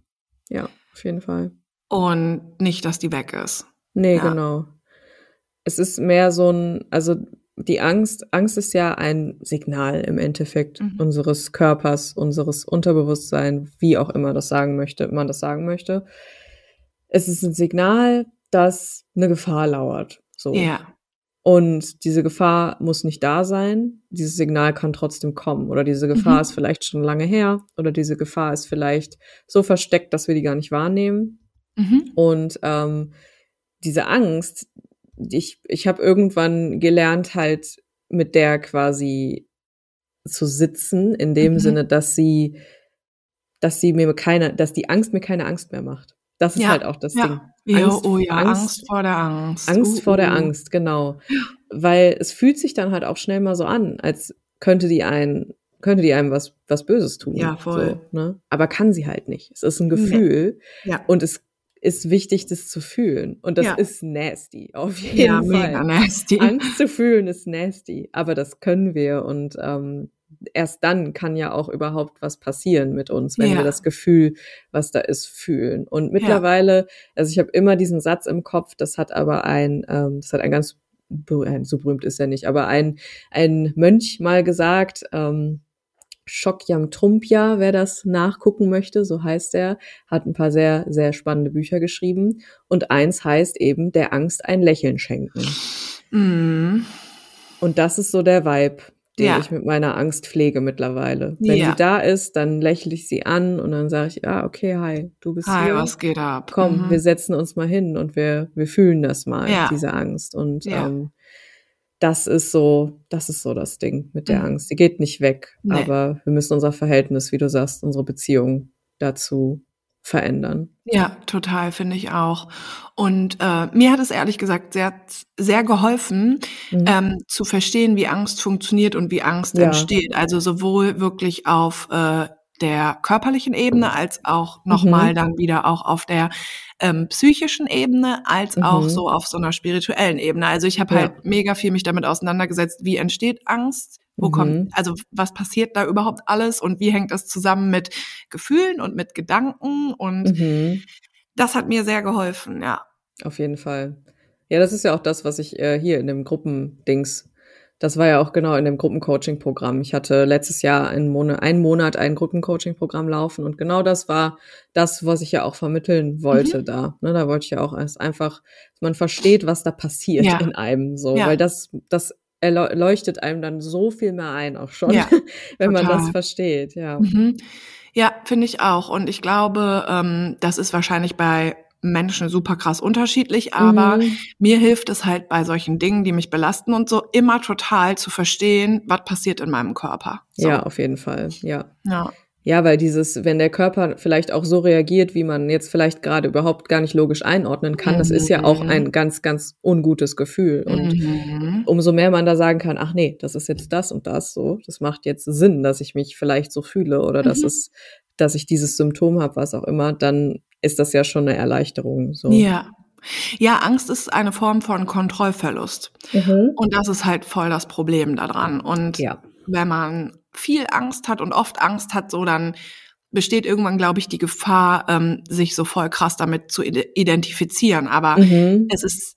Ja, auf jeden Fall. Und nicht, dass die weg ist. Nee, ja. genau. Es ist mehr so ein, also die Angst, Angst ist ja ein Signal im Endeffekt mhm. unseres Körpers, unseres Unterbewusstseins, wie auch immer das sagen möchte, man das sagen möchte. Es ist ein Signal, dass eine Gefahr lauert. So. Ja. Und diese Gefahr muss nicht da sein. Dieses Signal kann trotzdem kommen. Oder diese Gefahr mhm. ist vielleicht schon lange her. Oder diese Gefahr ist vielleicht so versteckt, dass wir die gar nicht wahrnehmen. Mhm. Und ähm, diese Angst, ich, ich habe irgendwann gelernt, halt mit der quasi zu sitzen, in dem mhm. Sinne, dass sie, dass sie mir keine, dass die Angst mir keine Angst mehr macht. Das ist ja, halt auch das ja. Ding. Angst, oh ja, Angst, Angst, vor der Angst. Angst uh, vor der uh. Angst, genau. Weil es fühlt sich dann halt auch schnell mal so an, als könnte die ein, könnte die einem was, was Böses tun. Ja, voll. So, ne? Aber kann sie halt nicht. Es ist ein Gefühl. Nee. Ja. Und es ist wichtig, das zu fühlen. Und das ja. ist nasty, auf jeden ja, Fall. Mega nasty. Angst zu fühlen ist nasty. Aber das können wir. Und ähm, erst dann kann ja auch überhaupt was passieren mit uns, wenn ja. wir das Gefühl, was da ist, fühlen. Und mittlerweile, ja. also ich habe immer diesen Satz im Kopf, das hat aber ein, ähm, das hat ein ganz, so berühmt ist er nicht, aber ein, ein Mönch mal gesagt, ähm, Shokyam Trumpia, wer das nachgucken möchte, so heißt er, hat ein paar sehr, sehr spannende Bücher geschrieben. Und eins heißt eben, der Angst ein Lächeln schenken. Mm. Und das ist so der Vibe, den ja. ich mit meiner Angst pflege mittlerweile. Wenn ja. sie da ist, dann lächle ich sie an und dann sage ich, ja, okay, hi, du bist hi, hier. was geht ab? Komm, mhm. wir setzen uns mal hin und wir, wir fühlen das mal, ja. diese Angst. Und ja. ähm, das ist so, das ist so das Ding mit der mhm. Angst. Die geht nicht weg, nee. aber wir müssen unser Verhältnis, wie du sagst, unsere Beziehung dazu verändern. Ja, total, finde ich auch. Und äh, mir hat es ehrlich gesagt sehr, sehr geholfen, mhm. ähm, zu verstehen, wie Angst funktioniert und wie Angst ja. entsteht. Also sowohl wirklich auf äh, der körperlichen Ebene als auch nochmal mhm. dann wieder auch auf der ähm, psychischen Ebene als mhm. auch so auf so einer spirituellen Ebene. Also ich habe ja. halt mega viel mich damit auseinandergesetzt, wie entsteht Angst, wo mhm. kommt, also was passiert da überhaupt alles und wie hängt das zusammen mit Gefühlen und mit Gedanken und mhm. das hat mir sehr geholfen, ja. Auf jeden Fall. Ja, das ist ja auch das, was ich äh, hier in dem Gruppendings das war ja auch genau in dem Gruppencoaching-Programm. Ich hatte letztes Jahr einen Monat, einen Monat ein Gruppencoaching-Programm laufen und genau das war das, was ich ja auch vermitteln wollte mhm. da. Ne, da wollte ich ja auch erst einfach, dass man versteht, was da passiert ja. in einem so, ja. weil das, das erleuchtet einem dann so viel mehr ein auch schon, ja, wenn total. man das versteht, ja. Mhm. Ja, finde ich auch. Und ich glaube, ähm, das ist wahrscheinlich bei Menschen super krass unterschiedlich, aber mhm. mir hilft es halt bei solchen Dingen, die mich belasten und so, immer total zu verstehen, was passiert in meinem Körper. So. Ja, auf jeden Fall, ja. Ja. Ja, weil dieses, wenn der Körper vielleicht auch so reagiert, wie man jetzt vielleicht gerade überhaupt gar nicht logisch einordnen kann, mhm. das ist ja auch ein mhm. ganz, ganz ungutes Gefühl. Und mhm. umso mehr man da sagen kann, ach nee, das ist jetzt das und das so, das macht jetzt Sinn, dass ich mich vielleicht so fühle oder mhm. dass es, dass ich dieses Symptom habe, was auch immer, dann ist das ja schon eine Erleichterung. So. Ja. Ja, Angst ist eine Form von Kontrollverlust. Mhm. Und das ist halt voll das Problem daran. Und ja. wenn man viel Angst hat und oft Angst hat, so dann besteht irgendwann, glaube ich, die Gefahr, ähm, sich so voll krass damit zu identifizieren. Aber mhm. es ist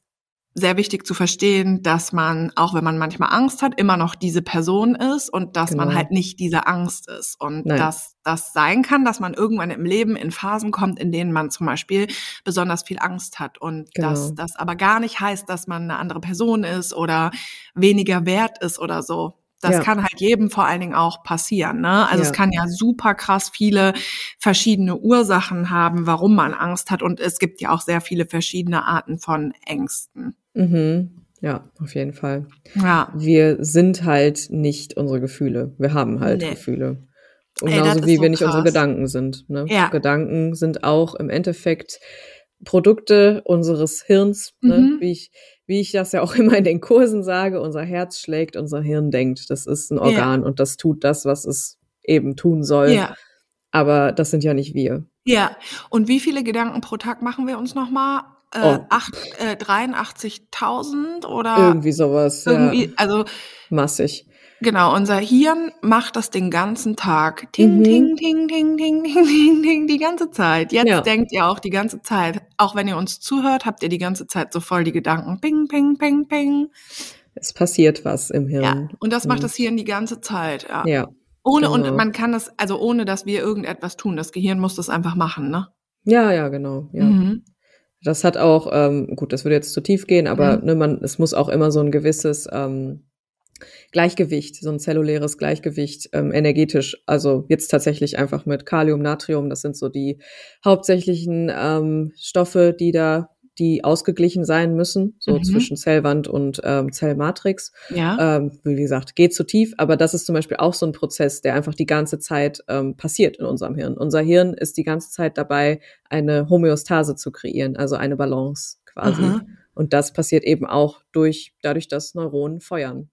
sehr wichtig zu verstehen, dass man, auch wenn man manchmal Angst hat, immer noch diese Person ist und dass genau. man halt nicht diese Angst ist. Und Nein. dass das sein kann, dass man irgendwann im Leben in Phasen kommt, in denen man zum Beispiel besonders viel Angst hat. Und genau. dass das aber gar nicht heißt, dass man eine andere Person ist oder weniger wert ist oder so. Das ja. kann halt jedem vor allen Dingen auch passieren. Ne? Also ja. es kann ja super krass viele verschiedene Ursachen haben, warum man Angst hat. Und es gibt ja auch sehr viele verschiedene Arten von Ängsten. Mhm. Ja, auf jeden Fall. Ja. Wir sind halt nicht unsere Gefühle. Wir haben halt nee. Gefühle. Und genauso wie so wir nicht unsere Gedanken sind. Ne? Ja. Gedanken sind auch im Endeffekt Produkte unseres Hirns, ne? mhm. wie ich wie ich das ja auch immer in den Kursen sage, unser Herz schlägt, unser Hirn denkt. Das ist ein Organ ja. und das tut das, was es eben tun soll. Ja. Aber das sind ja nicht wir. Ja. Und wie viele Gedanken pro Tag machen wir uns nochmal? Äh, oh. äh, 83.000 oder? Irgendwie sowas. Irgendwie, ja. also. Massig. Genau, unser Hirn macht das den ganzen Tag. Ting, mhm. ting, ting, ting, ting, ting, ting, ting, die ganze Zeit. Jetzt ja. denkt ihr auch die ganze Zeit. Auch wenn ihr uns zuhört, habt ihr die ganze Zeit so voll die Gedanken. Ping, ping, ping, ping. Es passiert was im Hirn. Ja, und das macht mhm. das Hirn die ganze Zeit. Ja. ja ohne, genau. und man kann das, also ohne, dass wir irgendetwas tun. Das Gehirn muss das einfach machen, ne? Ja, ja, genau. Ja. Mhm. Das hat auch, ähm, gut, das würde jetzt zu tief gehen, aber mhm. ne, man, es muss auch immer so ein gewisses ähm, Gleichgewicht, so ein zelluläres Gleichgewicht ähm, energetisch. Also jetzt tatsächlich einfach mit Kalium, Natrium, das sind so die hauptsächlichen ähm, Stoffe, die da die ausgeglichen sein müssen, so mhm. zwischen Zellwand und ähm, Zellmatrix. Ja. Ähm, wie gesagt, geht zu tief, aber das ist zum Beispiel auch so ein Prozess, der einfach die ganze Zeit ähm, passiert in unserem Hirn. Unser Hirn ist die ganze Zeit dabei, eine Homöostase zu kreieren, also eine Balance quasi. Mhm. Und das passiert eben auch durch, dadurch, dass Neuronen feuern.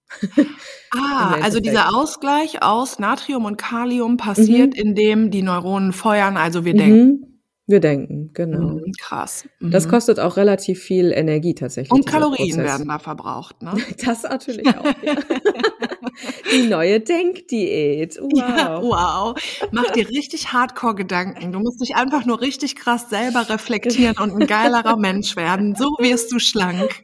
Ah, also dieser Ausgleich aus Natrium und Kalium passiert, mhm. indem die Neuronen feuern, also wir mhm. denken. Wir denken, genau. Mhm, krass. Das mhm. kostet auch relativ viel Energie tatsächlich. Und Kalorien Prozess. werden da verbraucht, ne? Das natürlich auch. Ja. Die neue Denkdiät. Wow. Ja, wow. Mach dir richtig Hardcore-Gedanken. Du musst dich einfach nur richtig krass selber reflektieren und ein geilerer Mensch werden. So wirst du schlank.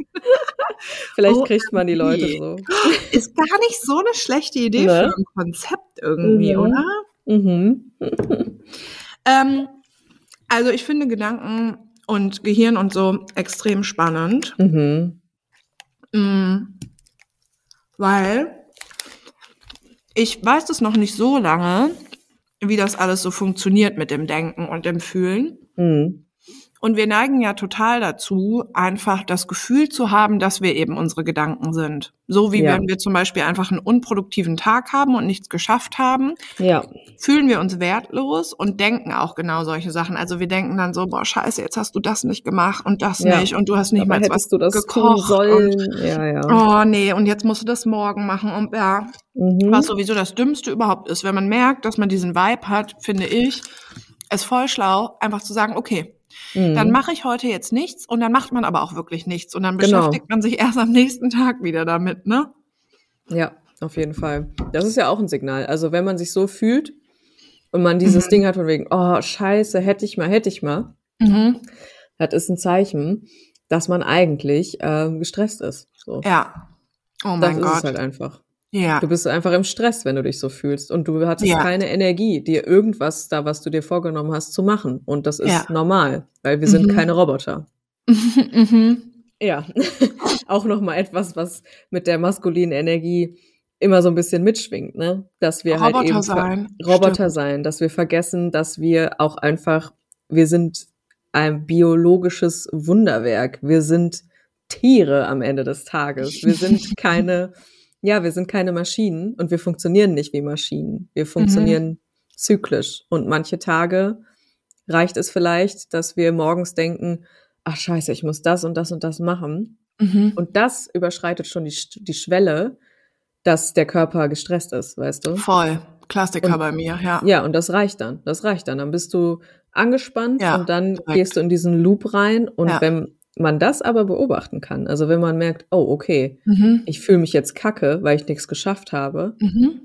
Vielleicht oh, kriegt man die Leute so. Ist gar nicht so eine schlechte Idee ne? für ein Konzept irgendwie, mhm. oder? Mhm. ähm, also ich finde Gedanken und Gehirn und so extrem spannend. Mhm. Mhm. Weil ich weiß es noch nicht so lange, wie das alles so funktioniert mit dem Denken und dem Fühlen. Mhm. Und wir neigen ja total dazu, einfach das Gefühl zu haben, dass wir eben unsere Gedanken sind. So wie ja. wenn wir zum Beispiel einfach einen unproduktiven Tag haben und nichts geschafft haben, ja. fühlen wir uns wertlos und denken auch genau solche Sachen. Also wir denken dann so, boah, scheiße, jetzt hast du das nicht gemacht und das ja. nicht und du hast nicht mal was du das gekocht. Sollen. Und, ja, ja. Oh nee, und jetzt musst du das morgen machen. Und ja, mhm. was sowieso das Dümmste überhaupt ist, wenn man merkt, dass man diesen Vibe hat, finde ich, es voll schlau, einfach zu sagen, okay, Mhm. Dann mache ich heute jetzt nichts und dann macht man aber auch wirklich nichts und dann genau. beschäftigt man sich erst am nächsten Tag wieder damit, ne? Ja, auf jeden Fall. Das ist ja auch ein Signal. Also wenn man sich so fühlt und man dieses mhm. Ding hat von wegen, oh scheiße, hätte ich mal, hätte ich mal, mhm. das ist ein Zeichen, dass man eigentlich ähm, gestresst ist. So. Ja. Oh mein das Gott. Das ist halt einfach. Ja. Du bist einfach im Stress, wenn du dich so fühlst. Und du hattest ja. keine Energie, dir irgendwas da, was du dir vorgenommen hast, zu machen. Und das ist ja. normal, weil wir mhm. sind keine Roboter. mhm. Ja. Auch nochmal etwas, was mit der maskulinen Energie immer so ein bisschen mitschwingt, ne? Dass wir Roboter halt eben sein. Roboter Stimmt. sein, dass wir vergessen, dass wir auch einfach, wir sind ein biologisches Wunderwerk. Wir sind Tiere am Ende des Tages. Wir sind keine ja, wir sind keine Maschinen und wir funktionieren nicht wie Maschinen. Wir funktionieren mhm. zyklisch. Und manche Tage reicht es vielleicht, dass wir morgens denken, ach scheiße, ich muss das und das und das machen. Mhm. Und das überschreitet schon die, die Schwelle, dass der Körper gestresst ist, weißt du? Voll. Klassiker und, bei mir, ja. Ja, und das reicht dann. Das reicht dann. Dann bist du angespannt ja, und dann direkt. gehst du in diesen Loop rein. Und ja. wenn man das aber beobachten kann, also wenn man merkt, oh, okay, mhm. ich fühle mich jetzt kacke, weil ich nichts geschafft habe, mhm.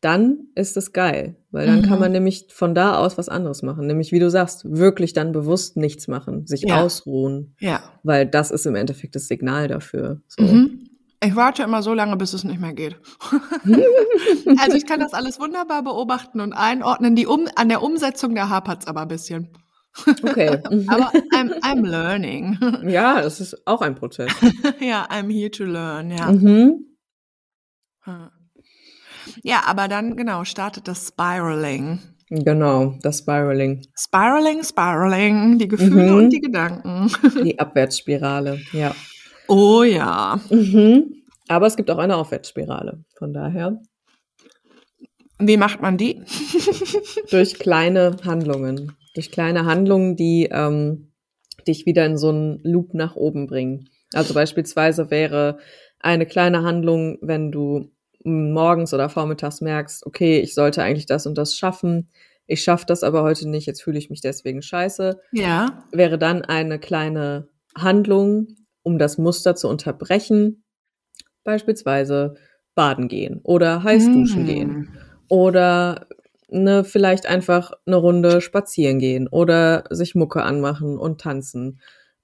dann ist es geil, weil dann mhm. kann man nämlich von da aus was anderes machen, nämlich wie du sagst, wirklich dann bewusst nichts machen, sich ja. ausruhen, ja, weil das ist im Endeffekt das Signal dafür. So. Mhm. Ich warte immer so lange, bis es nicht mehr geht. also ich kann das alles wunderbar beobachten und einordnen. Die um an der Umsetzung der hapert's aber ein bisschen. Okay. aber I'm, I'm learning. Ja, das ist auch ein Prozess. ja, I'm here to learn, ja. Mhm. Ja, aber dann, genau, startet das Spiraling. Genau, das Spiraling. Spiraling, Spiraling, die Gefühle mhm. und die Gedanken. Die Abwärtsspirale, ja. Oh ja. Mhm. Aber es gibt auch eine Aufwärtsspirale, von daher. Wie macht man die? Durch kleine Handlungen. Durch kleine Handlungen, die ähm, dich wieder in so einen Loop nach oben bringen. Also beispielsweise wäre eine kleine Handlung, wenn du morgens oder vormittags merkst, okay, ich sollte eigentlich das und das schaffen, ich schaffe das aber heute nicht, jetzt fühle ich mich deswegen scheiße. Ja. Wäre dann eine kleine Handlung, um das Muster zu unterbrechen, beispielsweise baden gehen oder heiß duschen mm. gehen oder ne, vielleicht einfach eine Runde spazieren gehen oder sich Mucke anmachen und tanzen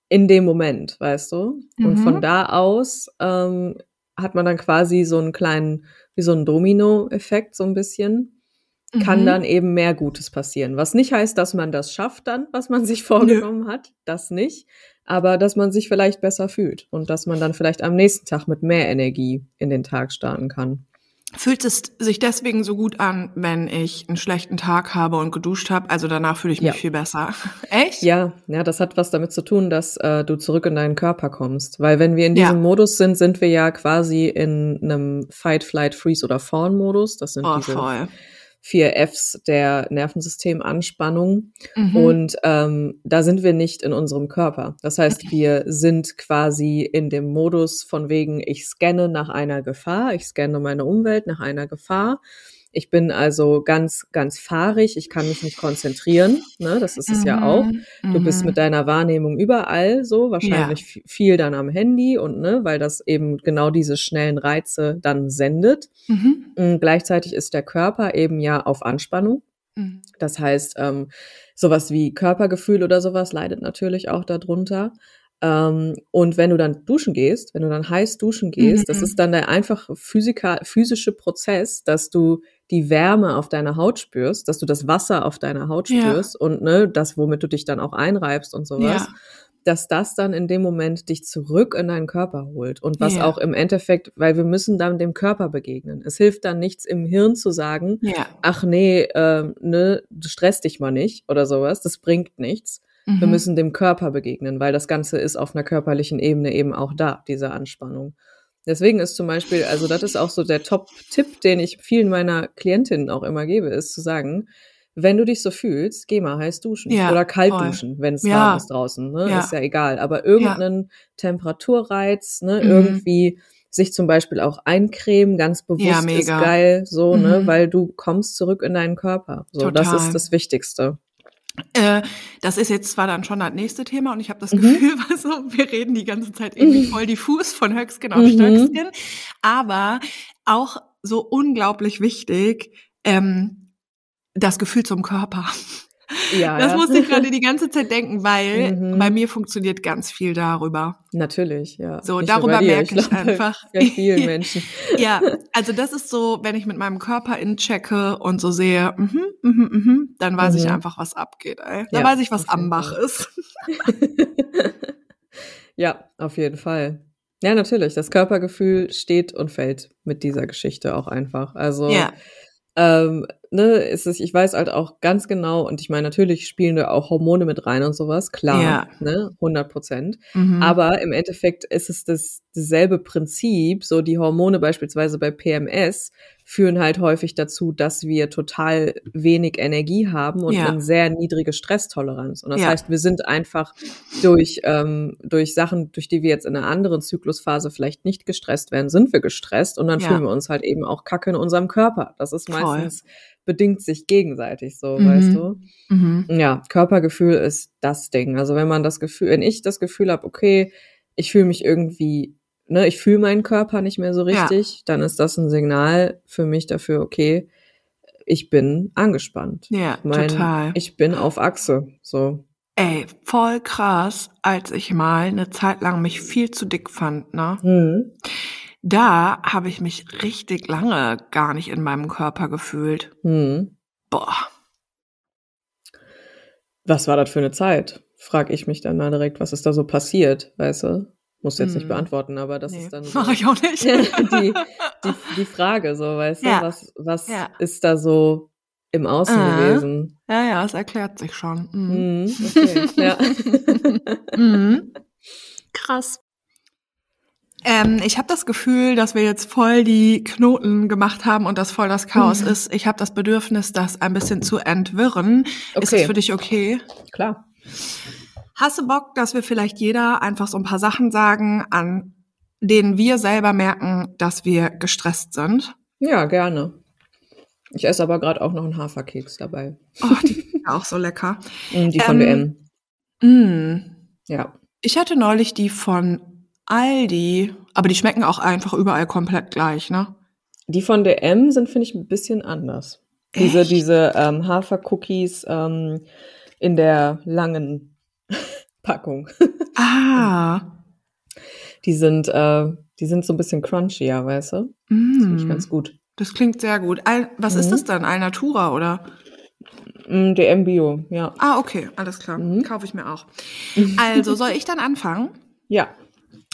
in dem Moment, weißt du? Mhm. Und von mhm. da aus ähm, hat man dann quasi so einen kleinen, wie so ein Domino-Effekt, so ein bisschen. Mhm. Kann dann eben mehr Gutes passieren. Was nicht heißt, dass man das schafft dann, was man sich vorgenommen Nö. hat. Das nicht. Aber dass man sich vielleicht besser fühlt und dass man dann vielleicht am nächsten Tag mit mehr Energie in den Tag starten kann. Fühlt es sich deswegen so gut an, wenn ich einen schlechten Tag habe und geduscht habe? Also danach fühle ich mich ja. viel besser. Echt? Ja, ja, das hat was damit zu tun, dass äh, du zurück in deinen Körper kommst. Weil wenn wir in diesem ja. Modus sind, sind wir ja quasi in einem Fight, Flight, Freeze oder Fawn-Modus. Das sind oh, diese voll vier Fs der Nervensystemanspannung. Mhm. Und ähm, da sind wir nicht in unserem Körper. Das heißt, wir sind quasi in dem Modus von wegen, ich scanne nach einer Gefahr, ich scanne meine Umwelt nach einer Gefahr ich bin also ganz, ganz fahrig, ich kann mich nicht konzentrieren, ne? das ist es mhm, ja auch. Du bist mhm. mit deiner Wahrnehmung überall so, wahrscheinlich ja. viel dann am Handy und ne, weil das eben genau diese schnellen Reize dann sendet. Mhm. Und gleichzeitig ist der Körper eben ja auf Anspannung. Mhm. Das heißt, ähm, sowas wie Körpergefühl oder sowas leidet natürlich auch darunter. Ähm, und wenn du dann duschen gehst, wenn du dann heiß duschen gehst, mhm. das ist dann der einfach physika physische Prozess, dass du die Wärme auf deiner Haut spürst, dass du das Wasser auf deiner Haut spürst ja. und ne, das, womit du dich dann auch einreibst und sowas, ja. dass das dann in dem Moment dich zurück in deinen Körper holt. Und was ja. auch im Endeffekt, weil wir müssen dann dem Körper begegnen. Es hilft dann nichts im Hirn zu sagen, ach nee, äh, ne, du stress dich mal nicht oder sowas, das bringt nichts. Mhm. Wir müssen dem Körper begegnen, weil das Ganze ist auf einer körperlichen Ebene eben auch da, diese Anspannung. Deswegen ist zum Beispiel, also das ist auch so der Top-Tipp, den ich vielen meiner Klientinnen auch immer gebe, ist zu sagen, wenn du dich so fühlst, geh mal heiß duschen ja, oder kalt voll. duschen, wenn es ja. warm ist draußen, ne? Ja. ist ja egal. Aber irgendeinen. Temperaturreiz, ne, mhm. irgendwie sich zum Beispiel auch eincremen, ganz bewusst ist geil, so, ne? mhm. ne, weil du kommst zurück in deinen Körper. So, Total. das ist das Wichtigste. Äh, das ist jetzt zwar dann schon das nächste Thema und ich habe das mhm. Gefühl, also, wir reden die ganze Zeit irgendwie voll diffus von Höcksken auf mhm. Stöcksken, aber auch so unglaublich wichtig, ähm, das Gefühl zum Körper. Ja, das ja. musste ich gerade die ganze Zeit denken, weil mhm. bei mir funktioniert ganz viel darüber. Natürlich, ja. So, Nicht darüber merke ich, ich einfach. Bei vielen Menschen. ja, also das ist so, wenn ich mit meinem Körper inchecke und so sehe, mhm, mhm, mhm, dann weiß mhm. ich einfach, was abgeht. Ey. Dann ja, weiß ich, was Ambach ist. ja, auf jeden Fall. Ja, natürlich. Das Körpergefühl steht und fällt mit dieser Geschichte auch einfach. Also ja ähm, ne, ist es, ich weiß halt auch ganz genau, und ich meine, natürlich spielen da auch Hormone mit rein und sowas, klar, ja. ne, 100 Prozent. Mhm. Aber im Endeffekt ist es das, dasselbe Prinzip, so die Hormone beispielsweise bei PMS führen halt häufig dazu, dass wir total wenig Energie haben und ja. eine sehr niedrige Stresstoleranz. Und das ja. heißt, wir sind einfach durch, ähm, durch Sachen, durch die wir jetzt in einer anderen Zyklusphase vielleicht nicht gestresst werden, sind wir gestresst und dann ja. fühlen wir uns halt eben auch kacke in unserem Körper. Das ist meistens Voll. bedingt sich gegenseitig so, mhm. weißt du? Mhm. Ja, Körpergefühl ist das Ding. Also wenn man das Gefühl, wenn ich das Gefühl habe, okay, ich fühle mich irgendwie ne, ich fühle meinen Körper nicht mehr so richtig, ja. dann ist das ein Signal für mich dafür, okay, ich bin angespannt. Ja, ich mein, total. Ich bin auf Achse, so. Ey, voll krass, als ich mal eine Zeit lang mich viel zu dick fand, ne? Hm. Da habe ich mich richtig lange gar nicht in meinem Körper gefühlt. Hm. Boah. Was war das für eine Zeit? Frag ich mich dann mal direkt, was ist da so passiert, weißt du? Muss jetzt hm. nicht beantworten, aber das nee, ist dann. So Mach ich auch nicht. die, die, die Frage, so, weißt ja. du, was, was ja. ist da so im Außen ah. gewesen? Ja, ja, es erklärt sich schon. Mhm. Mhm, okay. ja. mhm. Krass. Ähm, ich habe das Gefühl, dass wir jetzt voll die Knoten gemacht haben und das voll das Chaos mhm. ist. Ich habe das Bedürfnis, das ein bisschen zu entwirren. Okay. Ist das für dich okay? Klar. Hast du Bock, dass wir vielleicht jeder einfach so ein paar Sachen sagen, an denen wir selber merken, dass wir gestresst sind? Ja, gerne. Ich esse aber gerade auch noch einen Haferkeks dabei. Oh, die sind auch so lecker. Die von ähm, DM. Mm. Ja. Ich hatte neulich die von Aldi, aber die schmecken auch einfach überall komplett gleich, ne? Die von DM sind, finde ich, ein bisschen anders. Echt? Diese, diese ähm, Hafercookies ähm, in der langen Packung. Ah. Die sind, äh, die sind so ein bisschen crunchier, weißt du? Mm. Das finde ich ganz gut. Das klingt sehr gut. Al was mhm. ist das dann? Alnatura oder? Mm, DM Bio, ja. Ah, okay, alles klar. Mhm. Kaufe ich mir auch. Also, soll ich dann anfangen? Ja.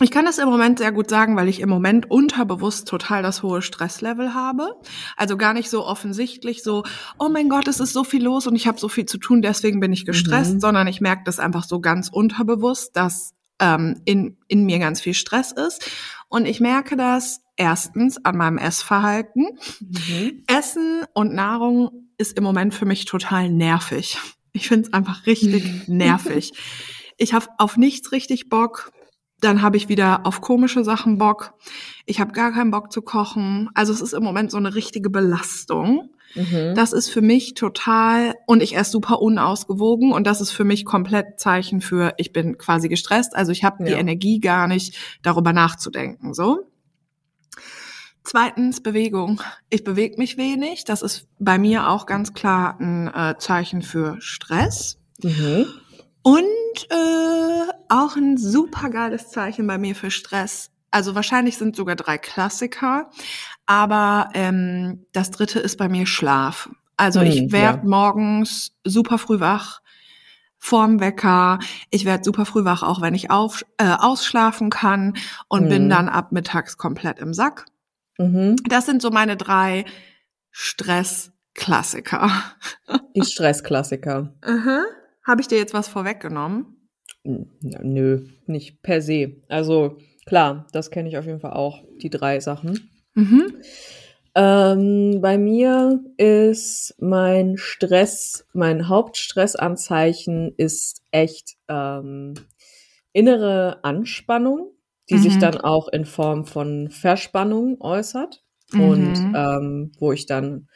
Ich kann das im Moment sehr gut sagen, weil ich im Moment unterbewusst total das hohe Stresslevel habe. Also gar nicht so offensichtlich so, oh mein Gott, es ist so viel los und ich habe so viel zu tun, deswegen bin ich gestresst, mhm. sondern ich merke das einfach so ganz unterbewusst, dass ähm, in, in mir ganz viel Stress ist. Und ich merke das erstens an meinem Essverhalten. Mhm. Essen und Nahrung ist im Moment für mich total nervig. Ich finde es einfach richtig nervig. Ich habe auf nichts richtig Bock dann habe ich wieder auf komische Sachen Bock. Ich habe gar keinen Bock zu kochen. Also es ist im Moment so eine richtige Belastung. Mhm. Das ist für mich total und ich esse super unausgewogen und das ist für mich komplett Zeichen für ich bin quasi gestresst. Also ich habe ja. die Energie gar nicht darüber nachzudenken. So. Zweitens Bewegung. Ich bewege mich wenig. Das ist bei mir auch ganz klar ein äh, Zeichen für Stress. Mhm. Und äh, auch ein super geiles Zeichen bei mir für Stress. Also wahrscheinlich sind sogar drei Klassiker, aber ähm, das dritte ist bei mir Schlaf. Also ich hm, werde ja. morgens super früh wach, vorm Wecker. Ich werde super früh wach, auch wenn ich auf, äh, ausschlafen kann und mhm. bin dann ab mittags komplett im Sack. Mhm. Das sind so meine drei Stressklassiker. Die Stressklassiker. mhm. Habe ich dir jetzt was vorweggenommen? Nö, nicht per se. Also klar, das kenne ich auf jeden Fall auch, die drei Sachen. Mhm. Ähm, bei mir ist mein Stress, mein Hauptstressanzeichen ist echt ähm, innere Anspannung, die mhm. sich dann auch in Form von Verspannung äußert mhm. und ähm, wo ich dann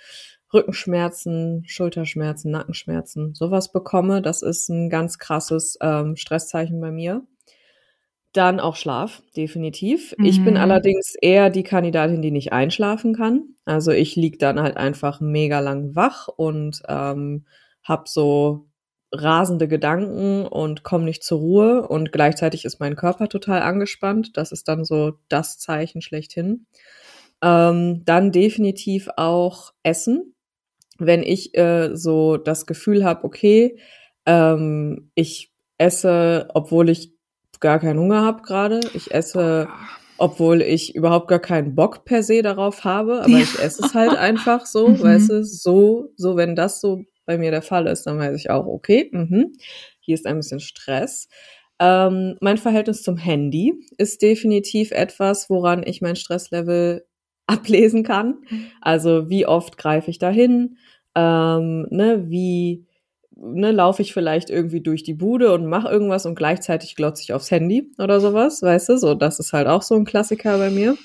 Rückenschmerzen, Schulterschmerzen, Nackenschmerzen, sowas bekomme. Das ist ein ganz krasses ähm, Stresszeichen bei mir. Dann auch Schlaf, definitiv. Mhm. Ich bin mhm. allerdings eher die Kandidatin, die nicht einschlafen kann. Also ich lieg dann halt einfach mega lang wach und ähm, habe so rasende Gedanken und komme nicht zur Ruhe und gleichzeitig ist mein Körper total angespannt. Das ist dann so das Zeichen schlechthin. Ähm, dann definitiv auch Essen wenn ich äh, so das Gefühl habe, okay, ähm, ich esse, obwohl ich gar keinen Hunger habe gerade, ich esse, obwohl ich überhaupt gar keinen Bock per se darauf habe, aber ich esse es halt einfach so, mhm. weißt du, so, so, wenn das so bei mir der Fall ist, dann weiß ich auch, okay, mh, hier ist ein bisschen Stress. Ähm, mein Verhältnis zum Handy ist definitiv etwas, woran ich mein Stresslevel ablesen kann. Also wie oft greife ich dahin? Ähm, ne, wie ne, laufe ich vielleicht irgendwie durch die Bude und mache irgendwas und gleichzeitig glotze ich aufs Handy oder sowas, weißt du? So, das ist halt auch so ein Klassiker bei mir.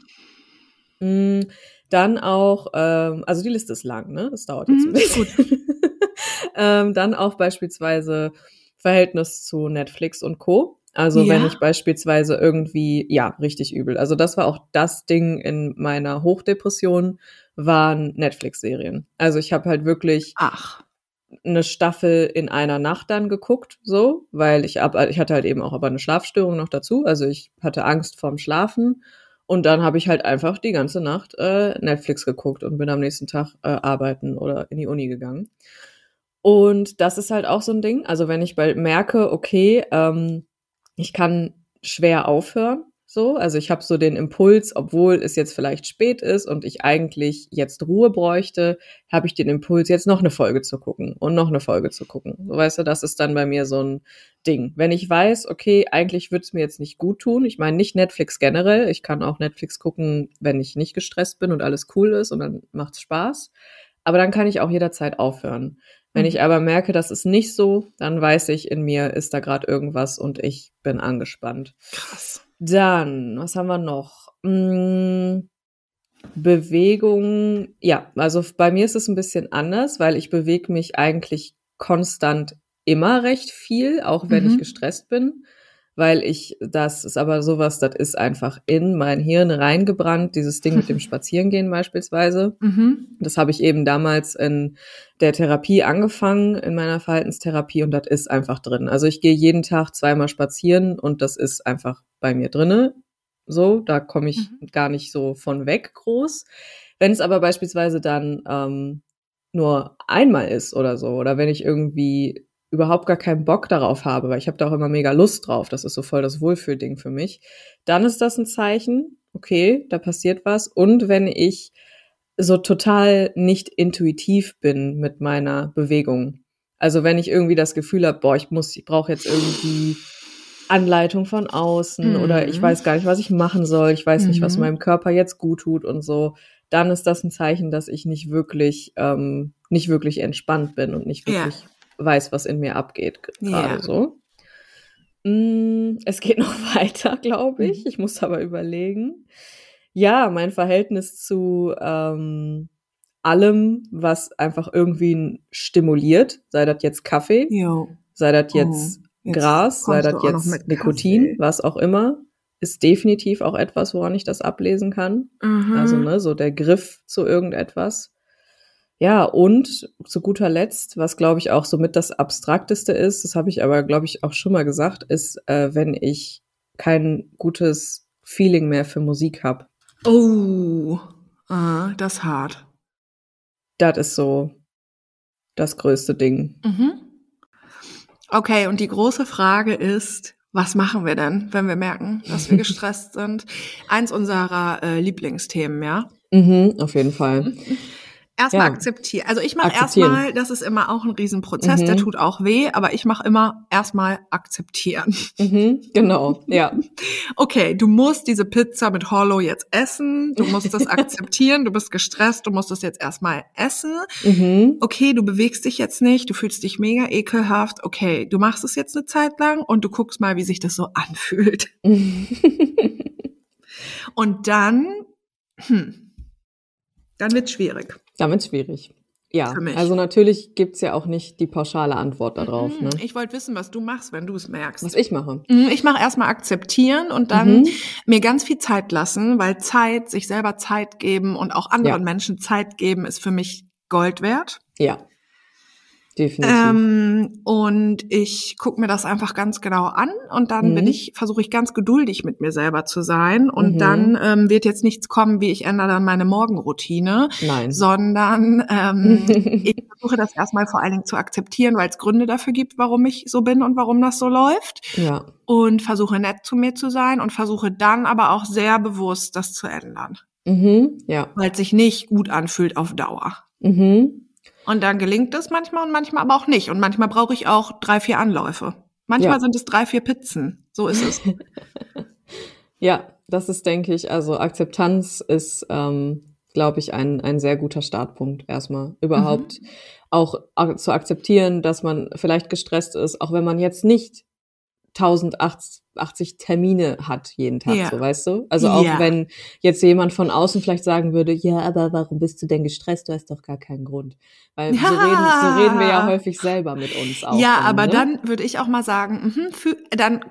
Mhm. Dann auch, ähm, also die Liste ist lang, ne? Das dauert jetzt mhm, ein bisschen. ähm, dann auch beispielsweise Verhältnis zu Netflix und Co. Also ja. wenn ich beispielsweise irgendwie, ja, richtig übel. Also das war auch das Ding in meiner Hochdepression, waren Netflix-Serien. Also ich habe halt wirklich Ach. eine Staffel in einer Nacht dann geguckt, so, weil ich ab, ich hatte halt eben auch aber eine Schlafstörung noch dazu. Also ich hatte Angst vorm Schlafen. Und dann habe ich halt einfach die ganze Nacht äh, Netflix geguckt und bin am nächsten Tag äh, arbeiten oder in die Uni gegangen. Und das ist halt auch so ein Ding. Also wenn ich bald merke, okay, ähm, ich kann schwer aufhören, so, also ich habe so den Impuls, obwohl es jetzt vielleicht spät ist und ich eigentlich jetzt Ruhe bräuchte, habe ich den Impuls, jetzt noch eine Folge zu gucken und noch eine Folge zu gucken. So weißt du, das ist dann bei mir so ein Ding. Wenn ich weiß, okay, eigentlich würde es mir jetzt nicht gut tun, ich meine nicht Netflix generell, ich kann auch Netflix gucken, wenn ich nicht gestresst bin und alles cool ist und dann macht's Spaß. Aber dann kann ich auch jederzeit aufhören. Wenn ich mhm. aber merke, das ist nicht so, dann weiß ich, in mir ist da gerade irgendwas und ich bin angespannt. Krass. Dann, was haben wir noch? Hm, Bewegung, ja, also bei mir ist es ein bisschen anders, weil ich bewege mich eigentlich konstant immer recht viel, auch wenn mhm. ich gestresst bin weil ich, das ist aber sowas, das ist einfach in mein Hirn reingebrannt, dieses Ding mit dem Spazierengehen beispielsweise. Mhm. Das habe ich eben damals in der Therapie angefangen, in meiner Verhaltenstherapie und das ist einfach drin. Also ich gehe jeden Tag zweimal spazieren und das ist einfach bei mir drinne. So, da komme ich mhm. gar nicht so von weg groß. Wenn es aber beispielsweise dann ähm, nur einmal ist oder so, oder wenn ich irgendwie überhaupt gar keinen Bock darauf habe, weil ich habe da auch immer mega Lust drauf, das ist so voll das Wohlfühlding für mich, dann ist das ein Zeichen, okay, da passiert was. Und wenn ich so total nicht intuitiv bin mit meiner Bewegung, also wenn ich irgendwie das Gefühl habe, boah, ich muss, ich brauche jetzt irgendwie Anleitung von außen mhm. oder ich mhm. weiß gar nicht, was ich machen soll, ich weiß mhm. nicht, was mhm. meinem Körper jetzt gut tut und so, dann ist das ein Zeichen, dass ich nicht wirklich, ähm, nicht wirklich entspannt bin und nicht wirklich ja weiß, was in mir abgeht gerade ja. so. Mm, es geht noch weiter, glaube ich. Mhm. Ich muss aber überlegen. Ja, mein Verhältnis zu ähm, allem, was einfach irgendwie stimuliert, sei das jetzt Kaffee, jo. sei das jetzt, oh, Gras, sei das jetzt Nikotin, Kaffee. was auch immer, ist definitiv auch etwas, woran ich das ablesen kann. Mhm. Also, ne, so der Griff zu irgendetwas. Ja, und zu guter Letzt, was glaube ich auch somit das Abstrakteste ist, das habe ich aber, glaube ich, auch schon mal gesagt, ist, äh, wenn ich kein gutes Feeling mehr für Musik habe. Oh, ah, das ist hart. Das ist so das größte Ding. Mhm. Okay, und die große Frage ist, was machen wir denn, wenn wir merken, dass wir gestresst sind? Eins unserer äh, Lieblingsthemen, ja? Mhm, auf jeden Fall. Erstmal ja. akzeptieren. Also ich mache erstmal, das ist immer auch ein Riesenprozess, mhm. der tut auch weh, aber ich mache immer erstmal akzeptieren. Mhm, genau, ja. Okay, du musst diese Pizza mit Hollow jetzt essen, du musst das akzeptieren, du bist gestresst, du musst das jetzt erstmal essen. Mhm. Okay, du bewegst dich jetzt nicht, du fühlst dich mega ekelhaft. Okay, du machst es jetzt eine Zeit lang und du guckst mal, wie sich das so anfühlt. und dann, hm, dann wird's schwierig. Damit schwierig. Ja, also natürlich gibt's ja auch nicht die pauschale Antwort darauf. Mhm. Ne? Ich wollte wissen, was du machst, wenn du es merkst. Was ich mache. Mhm, ich mache erstmal akzeptieren und dann mhm. mir ganz viel Zeit lassen, weil Zeit, sich selber Zeit geben und auch anderen ja. Menschen Zeit geben, ist für mich Gold wert. Ja. Definitiv. Ähm, und ich gucke mir das einfach ganz genau an und dann mhm. bin ich, versuche ich ganz geduldig mit mir selber zu sein. Und mhm. dann ähm, wird jetzt nichts kommen, wie ich ändere dann meine Morgenroutine, Nein. sondern ähm, ich versuche das erstmal vor allen Dingen zu akzeptieren, weil es Gründe dafür gibt, warum ich so bin und warum das so läuft. Ja. Und versuche nett zu mir zu sein und versuche dann aber auch sehr bewusst das zu ändern. Mhm. Ja. Weil es sich nicht gut anfühlt auf Dauer. Mhm. Und dann gelingt es manchmal und manchmal aber auch nicht. Und manchmal brauche ich auch drei, vier Anläufe. Manchmal ja. sind es drei, vier Pizzen. So ist es. ja, das ist, denke ich, also Akzeptanz ist, ähm, glaube ich, ein, ein sehr guter Startpunkt erstmal. Überhaupt mhm. auch zu akzeptieren, dass man vielleicht gestresst ist, auch wenn man jetzt nicht 1080 Termine hat jeden Tag, ja. so weißt du? Also auch ja. wenn jetzt jemand von außen vielleicht sagen würde, ja, aber warum bist du denn gestresst? Du hast doch gar keinen Grund. Weil ja. so, reden, so reden wir ja häufig selber mit uns auch. Ja, dann, aber ne? dann würde ich auch mal sagen, mh, für, dann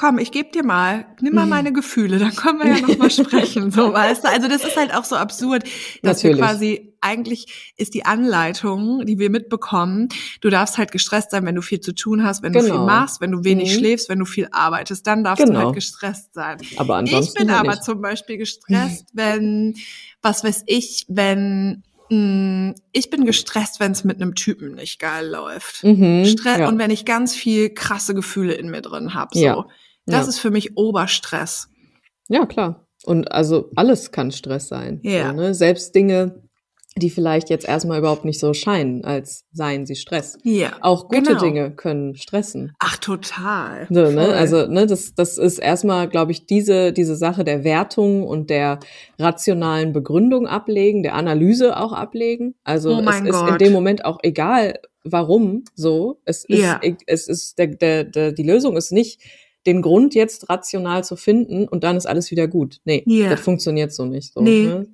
komm, ich gebe dir mal, nimm mal meine Gefühle, dann können wir ja noch mal sprechen, so weißt du. Also das ist halt auch so absurd, dass Natürlich. wir quasi eigentlich ist die Anleitung, die wir mitbekommen, du darfst halt gestresst sein, wenn du viel zu tun hast, wenn genau. du viel genau. machst, wenn du wenig mhm. schläfst, wenn du viel arbeitest, dann darfst genau. du halt gestresst sein. Aber ansonsten ich bin halt aber nicht. zum Beispiel gestresst, wenn, was weiß ich, wenn hm, ich bin gestresst, wenn es mit einem Typen nicht geil läuft. Mhm, Stress ja. und wenn ich ganz viel krasse Gefühle in mir drin habe. So. Ja. Das ja. ist für mich Oberstress. Ja, klar. Und also alles kann Stress sein. Ja. So, ne? Selbst Dinge, die vielleicht jetzt erstmal überhaupt nicht so scheinen, als seien sie Stress. Ja. Auch gute genau. Dinge können stressen. Ach, total. So, ne? Also, ne, das, das ist erstmal, glaube ich, diese, diese Sache der Wertung und der rationalen Begründung ablegen, der Analyse auch ablegen. Also oh es ist in dem Moment auch egal, warum so. Es ist, ja. es ist, der, der, der, die Lösung ist nicht, den Grund jetzt rational zu finden und dann ist alles wieder gut. Nee, yeah. das funktioniert so nicht. So, nee. ne?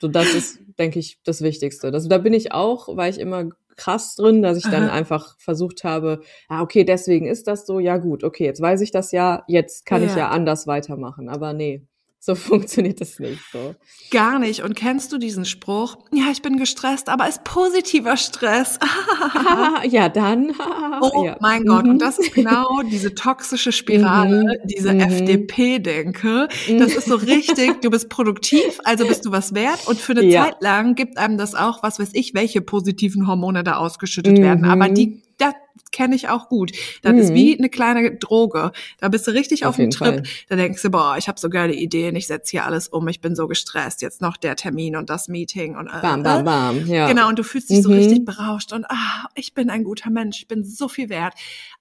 so das ist denke ich, das Wichtigste. Das, da bin ich auch, war ich immer krass drin, dass ich dann Aha. einfach versucht habe, ah, okay, deswegen ist das so, ja gut, okay, jetzt weiß ich das ja, jetzt kann ja. ich ja anders weitermachen. Aber nee, so funktioniert das nicht so. Gar nicht. Und kennst du diesen Spruch? Ja, ich bin gestresst, aber ist positiver Stress. ja, dann. oh ja. mein Gott. Und das ist genau diese toxische Spirale, mhm. diese mhm. FDP-Denke. Das ist so richtig, du bist produktiv, also bist du was wert. Und für eine ja. Zeit lang gibt einem das auch, was weiß ich, welche positiven Hormone da ausgeschüttet mhm. werden. Aber die das kenne ich auch gut. Das mhm. ist wie eine kleine Droge. Da bist du richtig auf, auf dem Trip. Fall. Da denkst du, boah, ich habe so geile Ideen, ich setze hier alles um, ich bin so gestresst, jetzt noch der Termin und das Meeting und äh, bam, bam, bam. Ja. Genau, und du fühlst dich mhm. so richtig berauscht und ah, ich bin ein guter Mensch, ich bin so viel wert.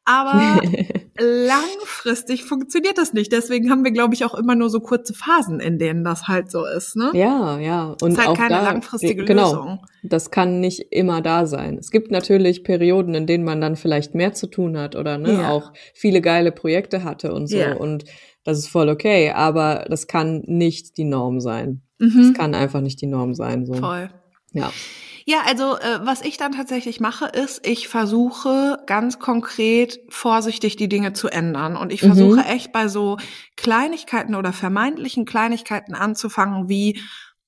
Aber langfristig funktioniert das nicht. Deswegen haben wir, glaube ich, auch immer nur so kurze Phasen, in denen das halt so ist. Ne? Ja, ja. Und ist halt auch keine da, langfristige genau, Lösung. Das kann nicht immer da sein. Es gibt natürlich Perioden, in denen man dann vielleicht mehr zu tun hat oder ne, ja. auch viele geile Projekte hatte und so. Ja. Und das ist voll okay, aber das kann nicht die Norm sein. Mhm. Das kann einfach nicht die Norm sein. So. Voll. Ja. Ja, also äh, was ich dann tatsächlich mache, ist, ich versuche ganz konkret vorsichtig die Dinge zu ändern. Und ich versuche mhm. echt bei so Kleinigkeiten oder vermeintlichen Kleinigkeiten anzufangen, wie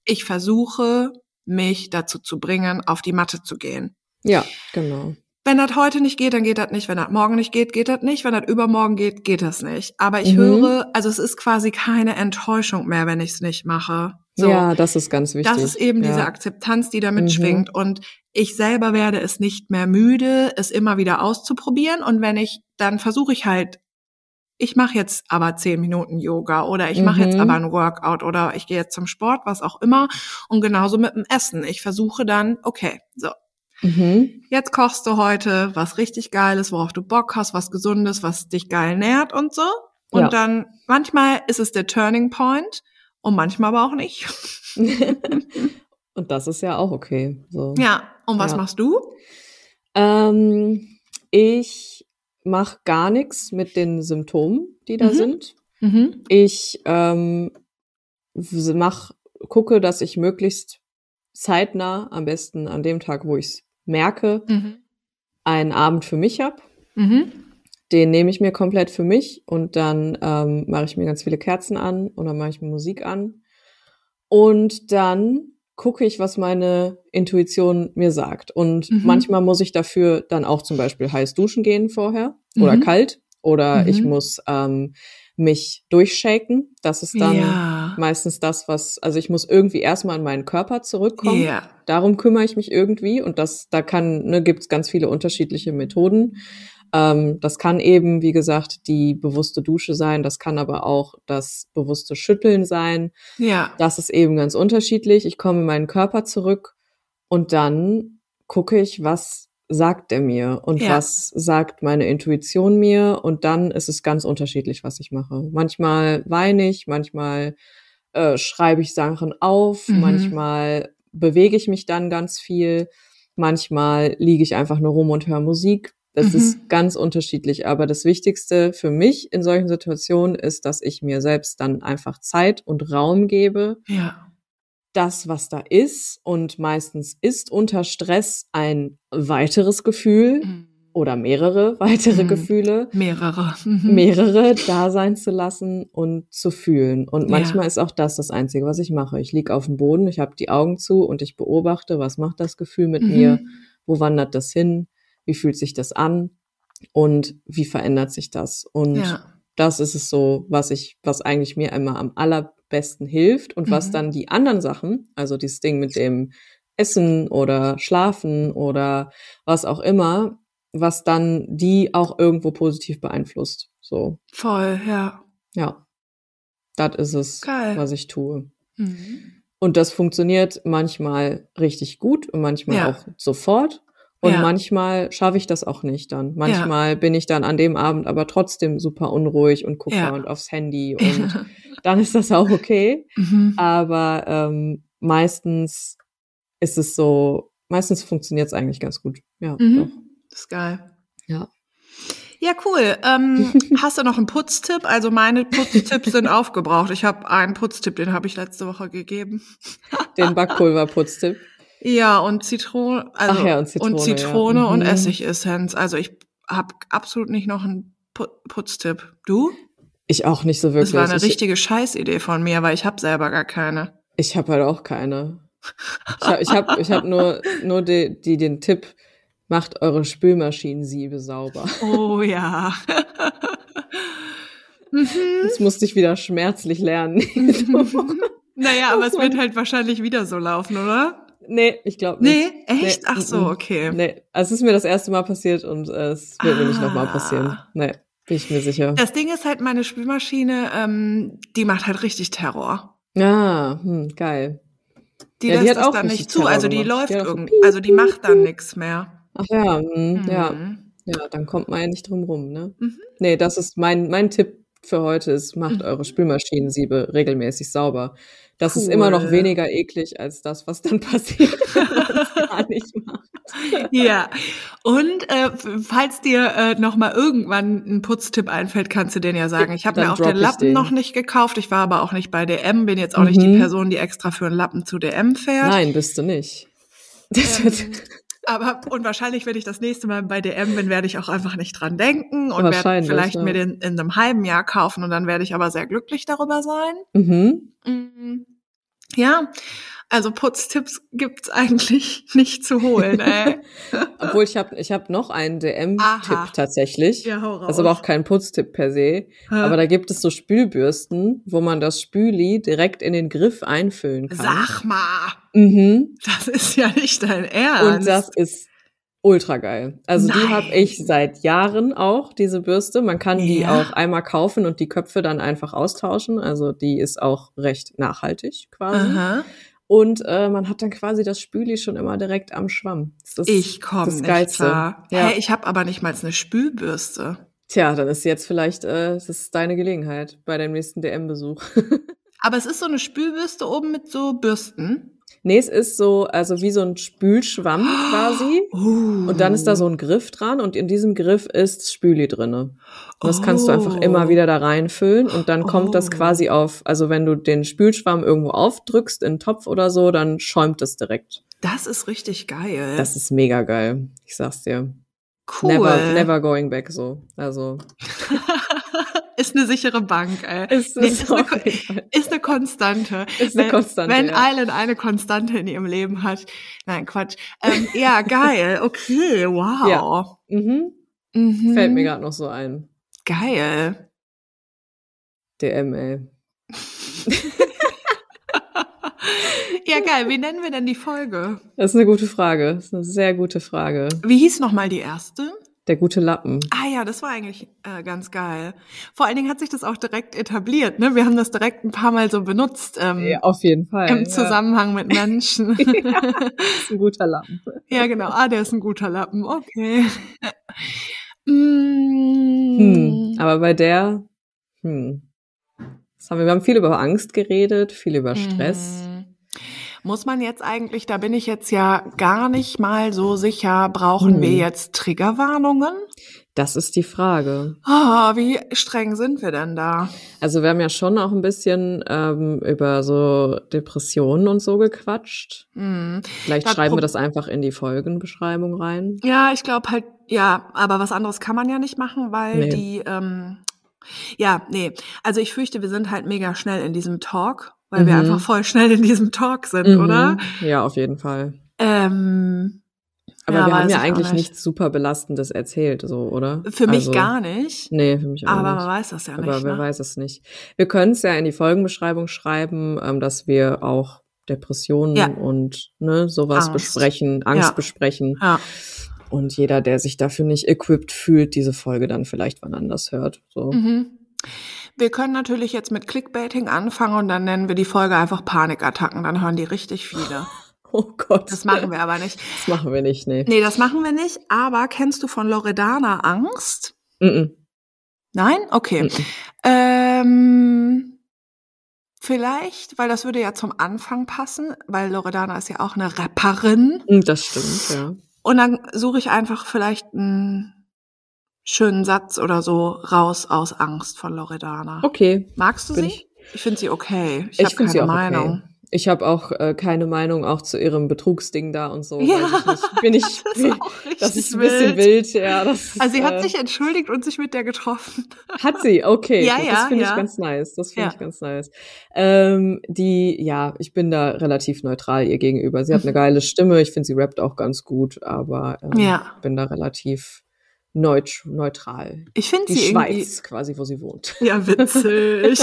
ich versuche, mich dazu zu bringen, auf die Matte zu gehen. Ja, genau. Wenn das heute nicht geht, dann geht das nicht. Wenn das morgen nicht geht, geht das nicht. Wenn das übermorgen geht, geht das nicht. Aber ich mhm. höre, also es ist quasi keine Enttäuschung mehr, wenn ich es nicht mache. So, ja, das ist ganz wichtig. Das ist eben ja. diese Akzeptanz, die da mitschwingt. Mhm. Und ich selber werde es nicht mehr müde, es immer wieder auszuprobieren. Und wenn ich, dann versuche ich halt, ich mache jetzt aber zehn Minuten Yoga oder ich mache mhm. jetzt aber ein Workout oder ich gehe jetzt zum Sport, was auch immer. Und genauso mit dem Essen. Ich versuche dann, okay, so. Mhm. Jetzt kochst du heute was richtig Geiles, worauf du Bock hast, was Gesundes, was dich geil nährt und so. Und ja. dann, manchmal ist es der Turning Point und manchmal aber auch nicht. und das ist ja auch okay. So. Ja, und was ja. machst du? Ähm, ich mache gar nichts mit den Symptomen, die da mhm. sind. Mhm. Ich ähm, mach, gucke, dass ich möglichst zeitnah, am besten an dem Tag, wo ich es merke, mhm. einen Abend für mich habe. Mhm den nehme ich mir komplett für mich und dann ähm, mache ich mir ganz viele Kerzen an und dann mache ich mir Musik an. Und dann gucke ich, was meine Intuition mir sagt. Und mhm. manchmal muss ich dafür dann auch zum Beispiel heiß duschen gehen vorher mhm. oder kalt oder mhm. ich muss ähm, mich durchshaken. Das ist dann ja. meistens das, was, also ich muss irgendwie erstmal in meinen Körper zurückkommen. Ja. Darum kümmere ich mich irgendwie und das, da kann, ne, gibt es ganz viele unterschiedliche Methoden. Ähm, das kann eben, wie gesagt, die bewusste Dusche sein. Das kann aber auch das bewusste Schütteln sein. Ja. Das ist eben ganz unterschiedlich. Ich komme in meinen Körper zurück und dann gucke ich, was sagt er mir und ja. was sagt meine Intuition mir und dann ist es ganz unterschiedlich, was ich mache. Manchmal weine ich, manchmal äh, schreibe ich Sachen auf, mhm. manchmal bewege ich mich dann ganz viel, manchmal liege ich einfach nur rum und höre Musik. Das mhm. ist ganz unterschiedlich. Aber das Wichtigste für mich in solchen Situationen ist, dass ich mir selbst dann einfach Zeit und Raum gebe. Ja. Das, was da ist. Und meistens ist unter Stress ein weiteres Gefühl. Mhm. oder mehrere weitere mhm. Gefühle. Mehrere. Mhm. Mehrere da sein zu lassen und zu fühlen. Und manchmal ja. ist auch das das Einzige, was ich mache. Ich lieg auf dem Boden, ich habe die Augen zu und ich beobachte, was macht das Gefühl mit mhm. mir, wo wandert das hin, wie fühlt sich das an und wie verändert sich das. Und ja. das ist es so, was ich, was eigentlich mir einmal am allerbesten hilft und was mhm. dann die anderen Sachen, also dieses Ding mit dem Essen oder Schlafen oder was auch immer, was dann die auch irgendwo positiv beeinflusst. So. Voll, ja. Ja. Das ist es, Geil. was ich tue. Mhm. Und das funktioniert manchmal richtig gut und manchmal ja. auch sofort. Und ja. manchmal schaffe ich das auch nicht dann. Manchmal ja. bin ich dann an dem Abend aber trotzdem super unruhig und gucke ja. und aufs Handy und dann ist das auch okay. Mhm. Aber ähm, meistens ist es so, meistens funktioniert es eigentlich ganz gut. Ja, mhm. doch. Das ist geil. Ja. Ja, cool. Ähm, hast du noch einen Putztipp? Also meine Putztipps sind aufgebraucht. Ich habe einen Putztipp, den habe ich letzte Woche gegeben. Den Backpulver-Putztipp. Ja, und Zitrone, also ja, und Zitrone, und, Zitrone ja. und mhm. Essigessenz. Also ich habe absolut nicht noch einen Putztipp. Du? Ich auch nicht so wirklich. Das war eine ich, richtige Scheißidee von mir, weil ich habe selber gar keine. Ich habe halt auch keine. Ich habe ich hab, ich hab nur, nur die, die den Tipp, macht eure Spülmaschinensiebe sauber. Oh ja. das musste ich wieder schmerzlich lernen. naja, aber es wird halt wahrscheinlich wieder so laufen, oder? Nee, ich glaube nicht. Nee, echt? Nee, Ach so, okay. Nee, also es ist mir das erste Mal passiert und äh, es wird ah. mir nicht nochmal passieren. Nee, bin ich mir sicher. Das Ding ist halt, meine Spülmaschine, ähm, die macht halt richtig Terror. Ah, hm, geil. Die ja, lässt die auch dann nicht zu, also die läuft irgendwie, also die macht dann nichts mehr. Ach ja, mh, mhm. ja. Ja, dann kommt man ja nicht drum rum, ne? Mhm. Nee, das ist mein, mein Tipp für heute ist, macht mhm. eure Spülmaschinensiebe regelmäßig sauber. Das cool. ist immer noch weniger eklig als das, was dann passiert, wenn man es gar nicht macht. Ja, und äh, falls dir äh, noch mal irgendwann ein Putztipp einfällt, kannst du den ja sagen. Ich habe mir auch den Lappen den. noch nicht gekauft. Ich war aber auch nicht bei DM, bin jetzt auch mhm. nicht die mhm. Person, die extra für einen Lappen zu DM fährt. Nein, bist du nicht. Ähm, aber und wahrscheinlich, wenn ich das nächste Mal bei DM bin, werde ich auch einfach nicht dran denken und werde vielleicht ja. mir den in einem halben Jahr kaufen und dann werde ich aber sehr glücklich darüber sein. Mhm. mhm. Ja, also Putztipps gibt's eigentlich nicht zu holen. Ey. Obwohl ich habe ich hab noch einen DM-Tipp tatsächlich. Ja, hau raus. Das ist aber auch kein Putztipp per se. Ha. Aber da gibt es so Spülbürsten, wo man das Spüli direkt in den Griff einfüllen kann. Sag mal. Mhm. Das ist ja nicht dein Ernst. Und das ist ultra geil. Also Nein. die habe ich seit Jahren auch, diese Bürste. Man kann ja. die auch einmal kaufen und die Köpfe dann einfach austauschen. Also die ist auch recht nachhaltig quasi. Aha. Und äh, man hat dann quasi das Spüli schon immer direkt am Schwamm. Das ist ich komme nicht Geilste. klar. Ja. Hey, ich habe aber nicht mal eine Spülbürste. Tja, dann ist jetzt vielleicht, äh, das ist deine Gelegenheit bei deinem nächsten DM-Besuch. aber es ist so eine Spülbürste oben mit so Bürsten. Nee, es ist so, also wie so ein Spülschwamm quasi. Oh. Und dann ist da so ein Griff dran und in diesem Griff ist Spüli drinne. Und das kannst du einfach immer oh. wieder da reinfüllen und dann kommt oh. das quasi auf, also wenn du den Spülschwamm irgendwo aufdrückst in einen Topf oder so, dann schäumt es direkt. Das ist richtig geil. Das ist mega geil. Ich sag's dir. Cool. Never, never going back so. Also. ist eine sichere Bank, ey. Ist, nee, ist, eine, ist eine Konstante. Ist eine wenn, Konstante. Wenn ja. Island eine Konstante in ihrem Leben hat. Nein, Quatsch. Ähm, ja, geil. Okay, wow. Ja. Mhm. Mhm. Fällt mir gerade noch so ein. Geil. DM, ey. ja, geil. Wie nennen wir denn die Folge? Das ist eine gute Frage. Das ist eine sehr gute Frage. Wie hieß nochmal die erste? Der gute Lappen. Ah ja, das war eigentlich äh, ganz geil. Vor allen Dingen hat sich das auch direkt etabliert. Ne? Wir haben das direkt ein paar Mal so benutzt. Ähm, ja, auf jeden Fall. Im Zusammenhang mit Menschen. ja, das ist ein guter Lappen. ja, genau. Ah, der ist ein guter Lappen. Okay. mm. hm, aber bei der, hm. Das haben wir, wir haben viel über Angst geredet, viel über Stress. Muss man jetzt eigentlich, da bin ich jetzt ja gar nicht mal so sicher, brauchen hm. wir jetzt Triggerwarnungen? Das ist die Frage. Oh, wie streng sind wir denn da? Also wir haben ja schon auch ein bisschen ähm, über so Depressionen und so gequatscht. Mm. Vielleicht das schreiben wir das einfach in die Folgenbeschreibung rein. Ja, ich glaube halt, Ja, aber was anderes kann man ja nicht machen, weil nee. die, ähm, ja, nee. Also ich fürchte, wir sind halt mega schnell in diesem Talk, weil mhm. wir einfach voll schnell in diesem Talk sind, mhm. oder? Ja, auf jeden Fall. Ähm, aber ja, wir haben ja eigentlich nicht. nichts super Belastendes erzählt, so, oder? Für mich also, gar nicht. Nee, für mich auch aber nicht. Aber man weiß das ja nicht. Aber wer ne? weiß es nicht. Wir können es ja in die Folgenbeschreibung schreiben, ähm, dass wir auch Depressionen ja. und ne, sowas Angst. besprechen, Angst ja. besprechen. Ja. Und jeder, der sich dafür nicht equipped fühlt, diese Folge dann vielleicht wann anders hört. So. Mhm. Wir können natürlich jetzt mit Clickbaiting anfangen und dann nennen wir die Folge einfach Panikattacken. Dann hören die richtig viele. Oh Gott. Das machen wir aber nicht. Das machen wir nicht, nee. Nee, das machen wir nicht. Aber kennst du von Loredana Angst? Mm, -mm. Nein? Okay. Mm ähm, vielleicht, weil das würde ja zum Anfang passen, weil Loredana ist ja auch eine Rapperin. Mm, das stimmt, ja. Und dann suche ich einfach vielleicht einen schönen Satz oder so raus aus Angst von Loredana. Okay. Magst du sie? Ich, ich finde sie okay. Ich, ich habe keine sie auch Meinung. Okay. Ich habe auch äh, keine Meinung auch zu ihrem Betrugsding da und so. Ja, ich bin ich, das ist, das ist ein bisschen wild. Ja, das also sie äh, hat sich entschuldigt und sich mit der getroffen. Hat sie? Okay, ja, ja, das finde ja. ich ganz nice. Das finde ja. ich ganz nice. Ähm, die, ja, ich bin da relativ neutral ihr gegenüber. Sie hat eine geile Stimme. Ich finde, sie rappt auch ganz gut, aber ähm, ja. bin da relativ neut neutral. Ich finde sie Schweiz irgendwie quasi, wo sie wohnt. Ja, witzig.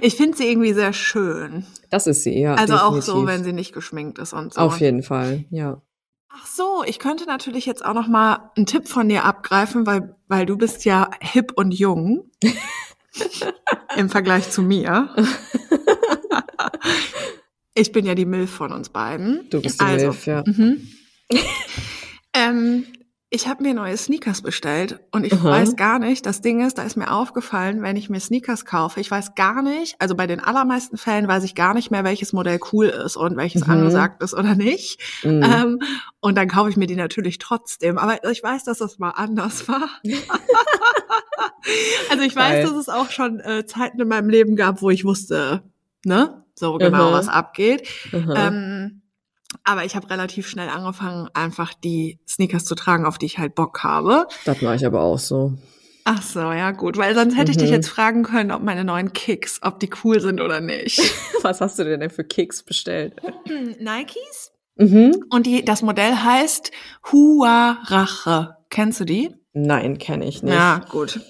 ich finde sie irgendwie sehr schön. Das ist sie, ja. Also definitiv. auch so, wenn sie nicht geschminkt ist und so. Auf jeden Fall, ja. Ach so, ich könnte natürlich jetzt auch noch mal einen Tipp von dir abgreifen, weil weil du bist ja hip und jung im Vergleich zu mir. ich bin ja die Milf von uns beiden. Du bist die also, Milf, ja. Mhm. ähm, ich habe mir neue Sneakers bestellt und ich Aha. weiß gar nicht, das Ding ist, da ist mir aufgefallen, wenn ich mir Sneakers kaufe, ich weiß gar nicht, also bei den allermeisten Fällen weiß ich gar nicht mehr, welches Modell cool ist und welches mhm. angesagt ist oder nicht. Mhm. Ähm, und dann kaufe ich mir die natürlich trotzdem. Aber ich weiß, dass das mal anders war. also ich weiß, Geil. dass es auch schon äh, Zeiten in meinem Leben gab, wo ich wusste, ne, so genau, Aha. was abgeht. Ähm, aber ich habe relativ schnell angefangen, einfach die Sneakers zu tragen, auf die ich halt Bock habe. Das mache ich aber auch so. Ach so, ja gut, weil sonst hätte ich dich mhm. jetzt fragen können, ob meine neuen Kicks, ob die cool sind oder nicht. Was hast du denn für Kicks bestellt? Nikes. Mhm. Und die, das Modell heißt Huarache. Kennst du die? Nein, kenne ich nicht. Ja, gut.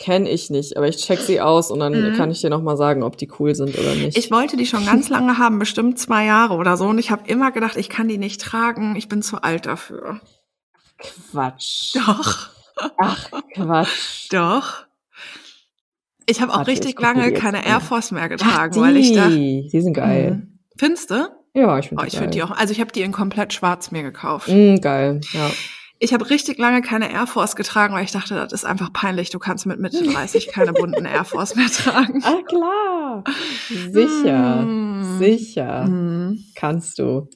Kenne ich nicht, aber ich check sie aus und dann mhm. kann ich dir noch mal sagen, ob die cool sind oder nicht. Ich wollte die schon ganz lange haben, bestimmt zwei Jahre oder so. Und ich habe immer gedacht, ich kann die nicht tragen. Ich bin zu alt dafür. Quatsch. Doch. Ach, Quatsch. Doch. Ich habe auch richtig lange keine Air Force mehr getragen, Ach, weil ich da. Die sind geil. Mhm. Findest du? Ja, ich finde oh, die, ich find die auch. Also ich habe die in komplett schwarz mir gekauft. Mm, geil, ja. Ich habe richtig lange keine Air Force getragen, weil ich dachte, das ist einfach peinlich. Du kannst mit Mitte 30 keine bunten Air Force mehr tragen. Ah, klar. Sicher. Mm. Sicher. Mm. Kannst du.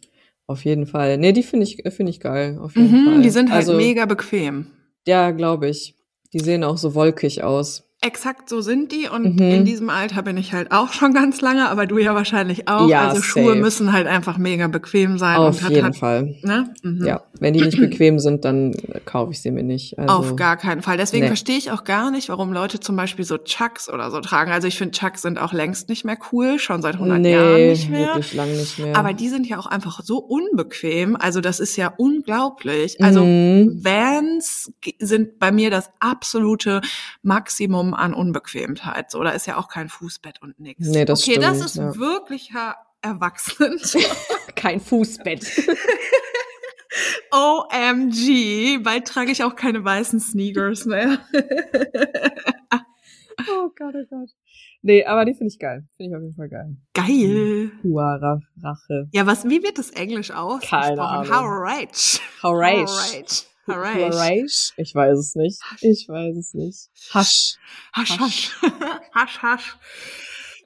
Auf jeden Fall. Nee, die finde ich, finde ich geil. Auf jeden mhm, Fall. Die sind halt also, mega bequem. Ja, glaube ich. Die sehen auch so wolkig aus. Exakt so sind die und mhm. in diesem Alter bin ich halt auch schon ganz lange, aber du ja wahrscheinlich auch. Ja, also Schuhe safe. müssen halt einfach mega bequem sein. Auf jeden halt, Fall. Ne? Mhm. Ja, wenn die nicht bequem sind, dann kaufe ich sie mir nicht. Also, Auf gar keinen Fall. Deswegen nee. verstehe ich auch gar nicht, warum Leute zum Beispiel so Chucks oder so tragen. Also ich finde Chucks sind auch längst nicht mehr cool, schon seit 100 nee, Jahren nicht mehr. wirklich lang nicht mehr. Aber die sind ja auch einfach so unbequem. Also das ist ja unglaublich. Also mhm. Vans sind bei mir das absolute Maximum an Unbequem. Fremdheit. So, da ist ja auch kein Fußbett und nichts. Nee, das okay, stimmt, das ist ja. wirklich erwachsen. kein Fußbett. OMG, bald trage ich auch keine weißen Sneakers mehr. oh Gott, oh Gott. Nee, aber die finde ich geil. Finde ich auf jeden Fall geil. Geil. Huara Rache. Ja, was, wie wird das Englisch aus? Keine Ahnung. How right. How right. Right. Hash. Ich weiß es nicht. Ich weiß es nicht. Hasch. Hasch, hasch. Hasch, hasch.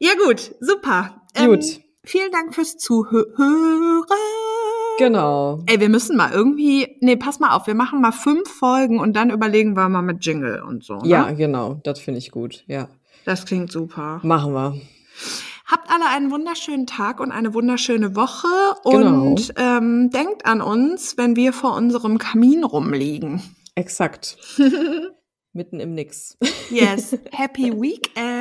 Ja gut, super. Ähm, gut. Vielen Dank fürs Zuhören. Genau. Ey, wir müssen mal irgendwie, nee, pass mal auf, wir machen mal fünf Folgen und dann überlegen wir mal mit Jingle und so. Ne? Ja, genau, das finde ich gut, ja. Das klingt super. Machen wir. Habt alle einen wunderschönen Tag und eine wunderschöne Woche und genau. ähm, denkt an uns, wenn wir vor unserem Kamin rumliegen. Exakt. Mitten im Nix. Yes. Happy Weekend.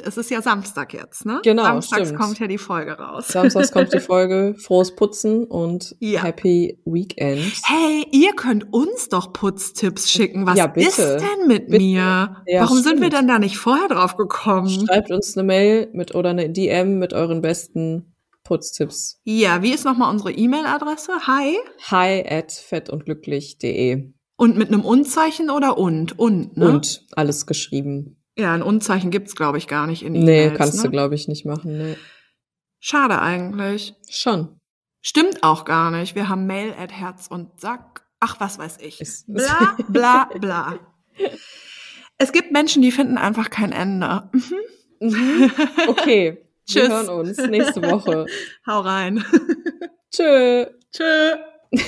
Es ist ja Samstag jetzt, ne? Genau. Samstags stimmt. kommt ja die Folge raus. Samstags kommt die Folge. Frohes Putzen und ja. Happy Weekend. Hey, ihr könnt uns doch Putztipps schicken. Was ja, ist denn mit bitte. mir? Ja, Warum stimmt. sind wir denn da nicht vorher drauf gekommen? Schreibt uns eine Mail mit oder eine DM mit euren besten Putztipps. Ja, wie ist nochmal unsere E-Mail-Adresse? Hi. Hi at fettundglücklich.de. Und mit einem Unzeichen oder und? Und, ne? Und, alles geschrieben. Ja, ein Unzeichen gibt's glaube ich, gar nicht in E-Mails. Nee, kannst ne? du, glaube ich, nicht machen. Nee. Schade eigentlich. Schon. Stimmt auch gar nicht. Wir haben Mail at Herz und Sack. Ach, was weiß ich. Bla, bla, bla. es gibt Menschen, die finden einfach kein Ende. Mhm. mhm. Okay. Tschüss. Wir hören uns nächste Woche. Hau rein. Tschö. Tschö.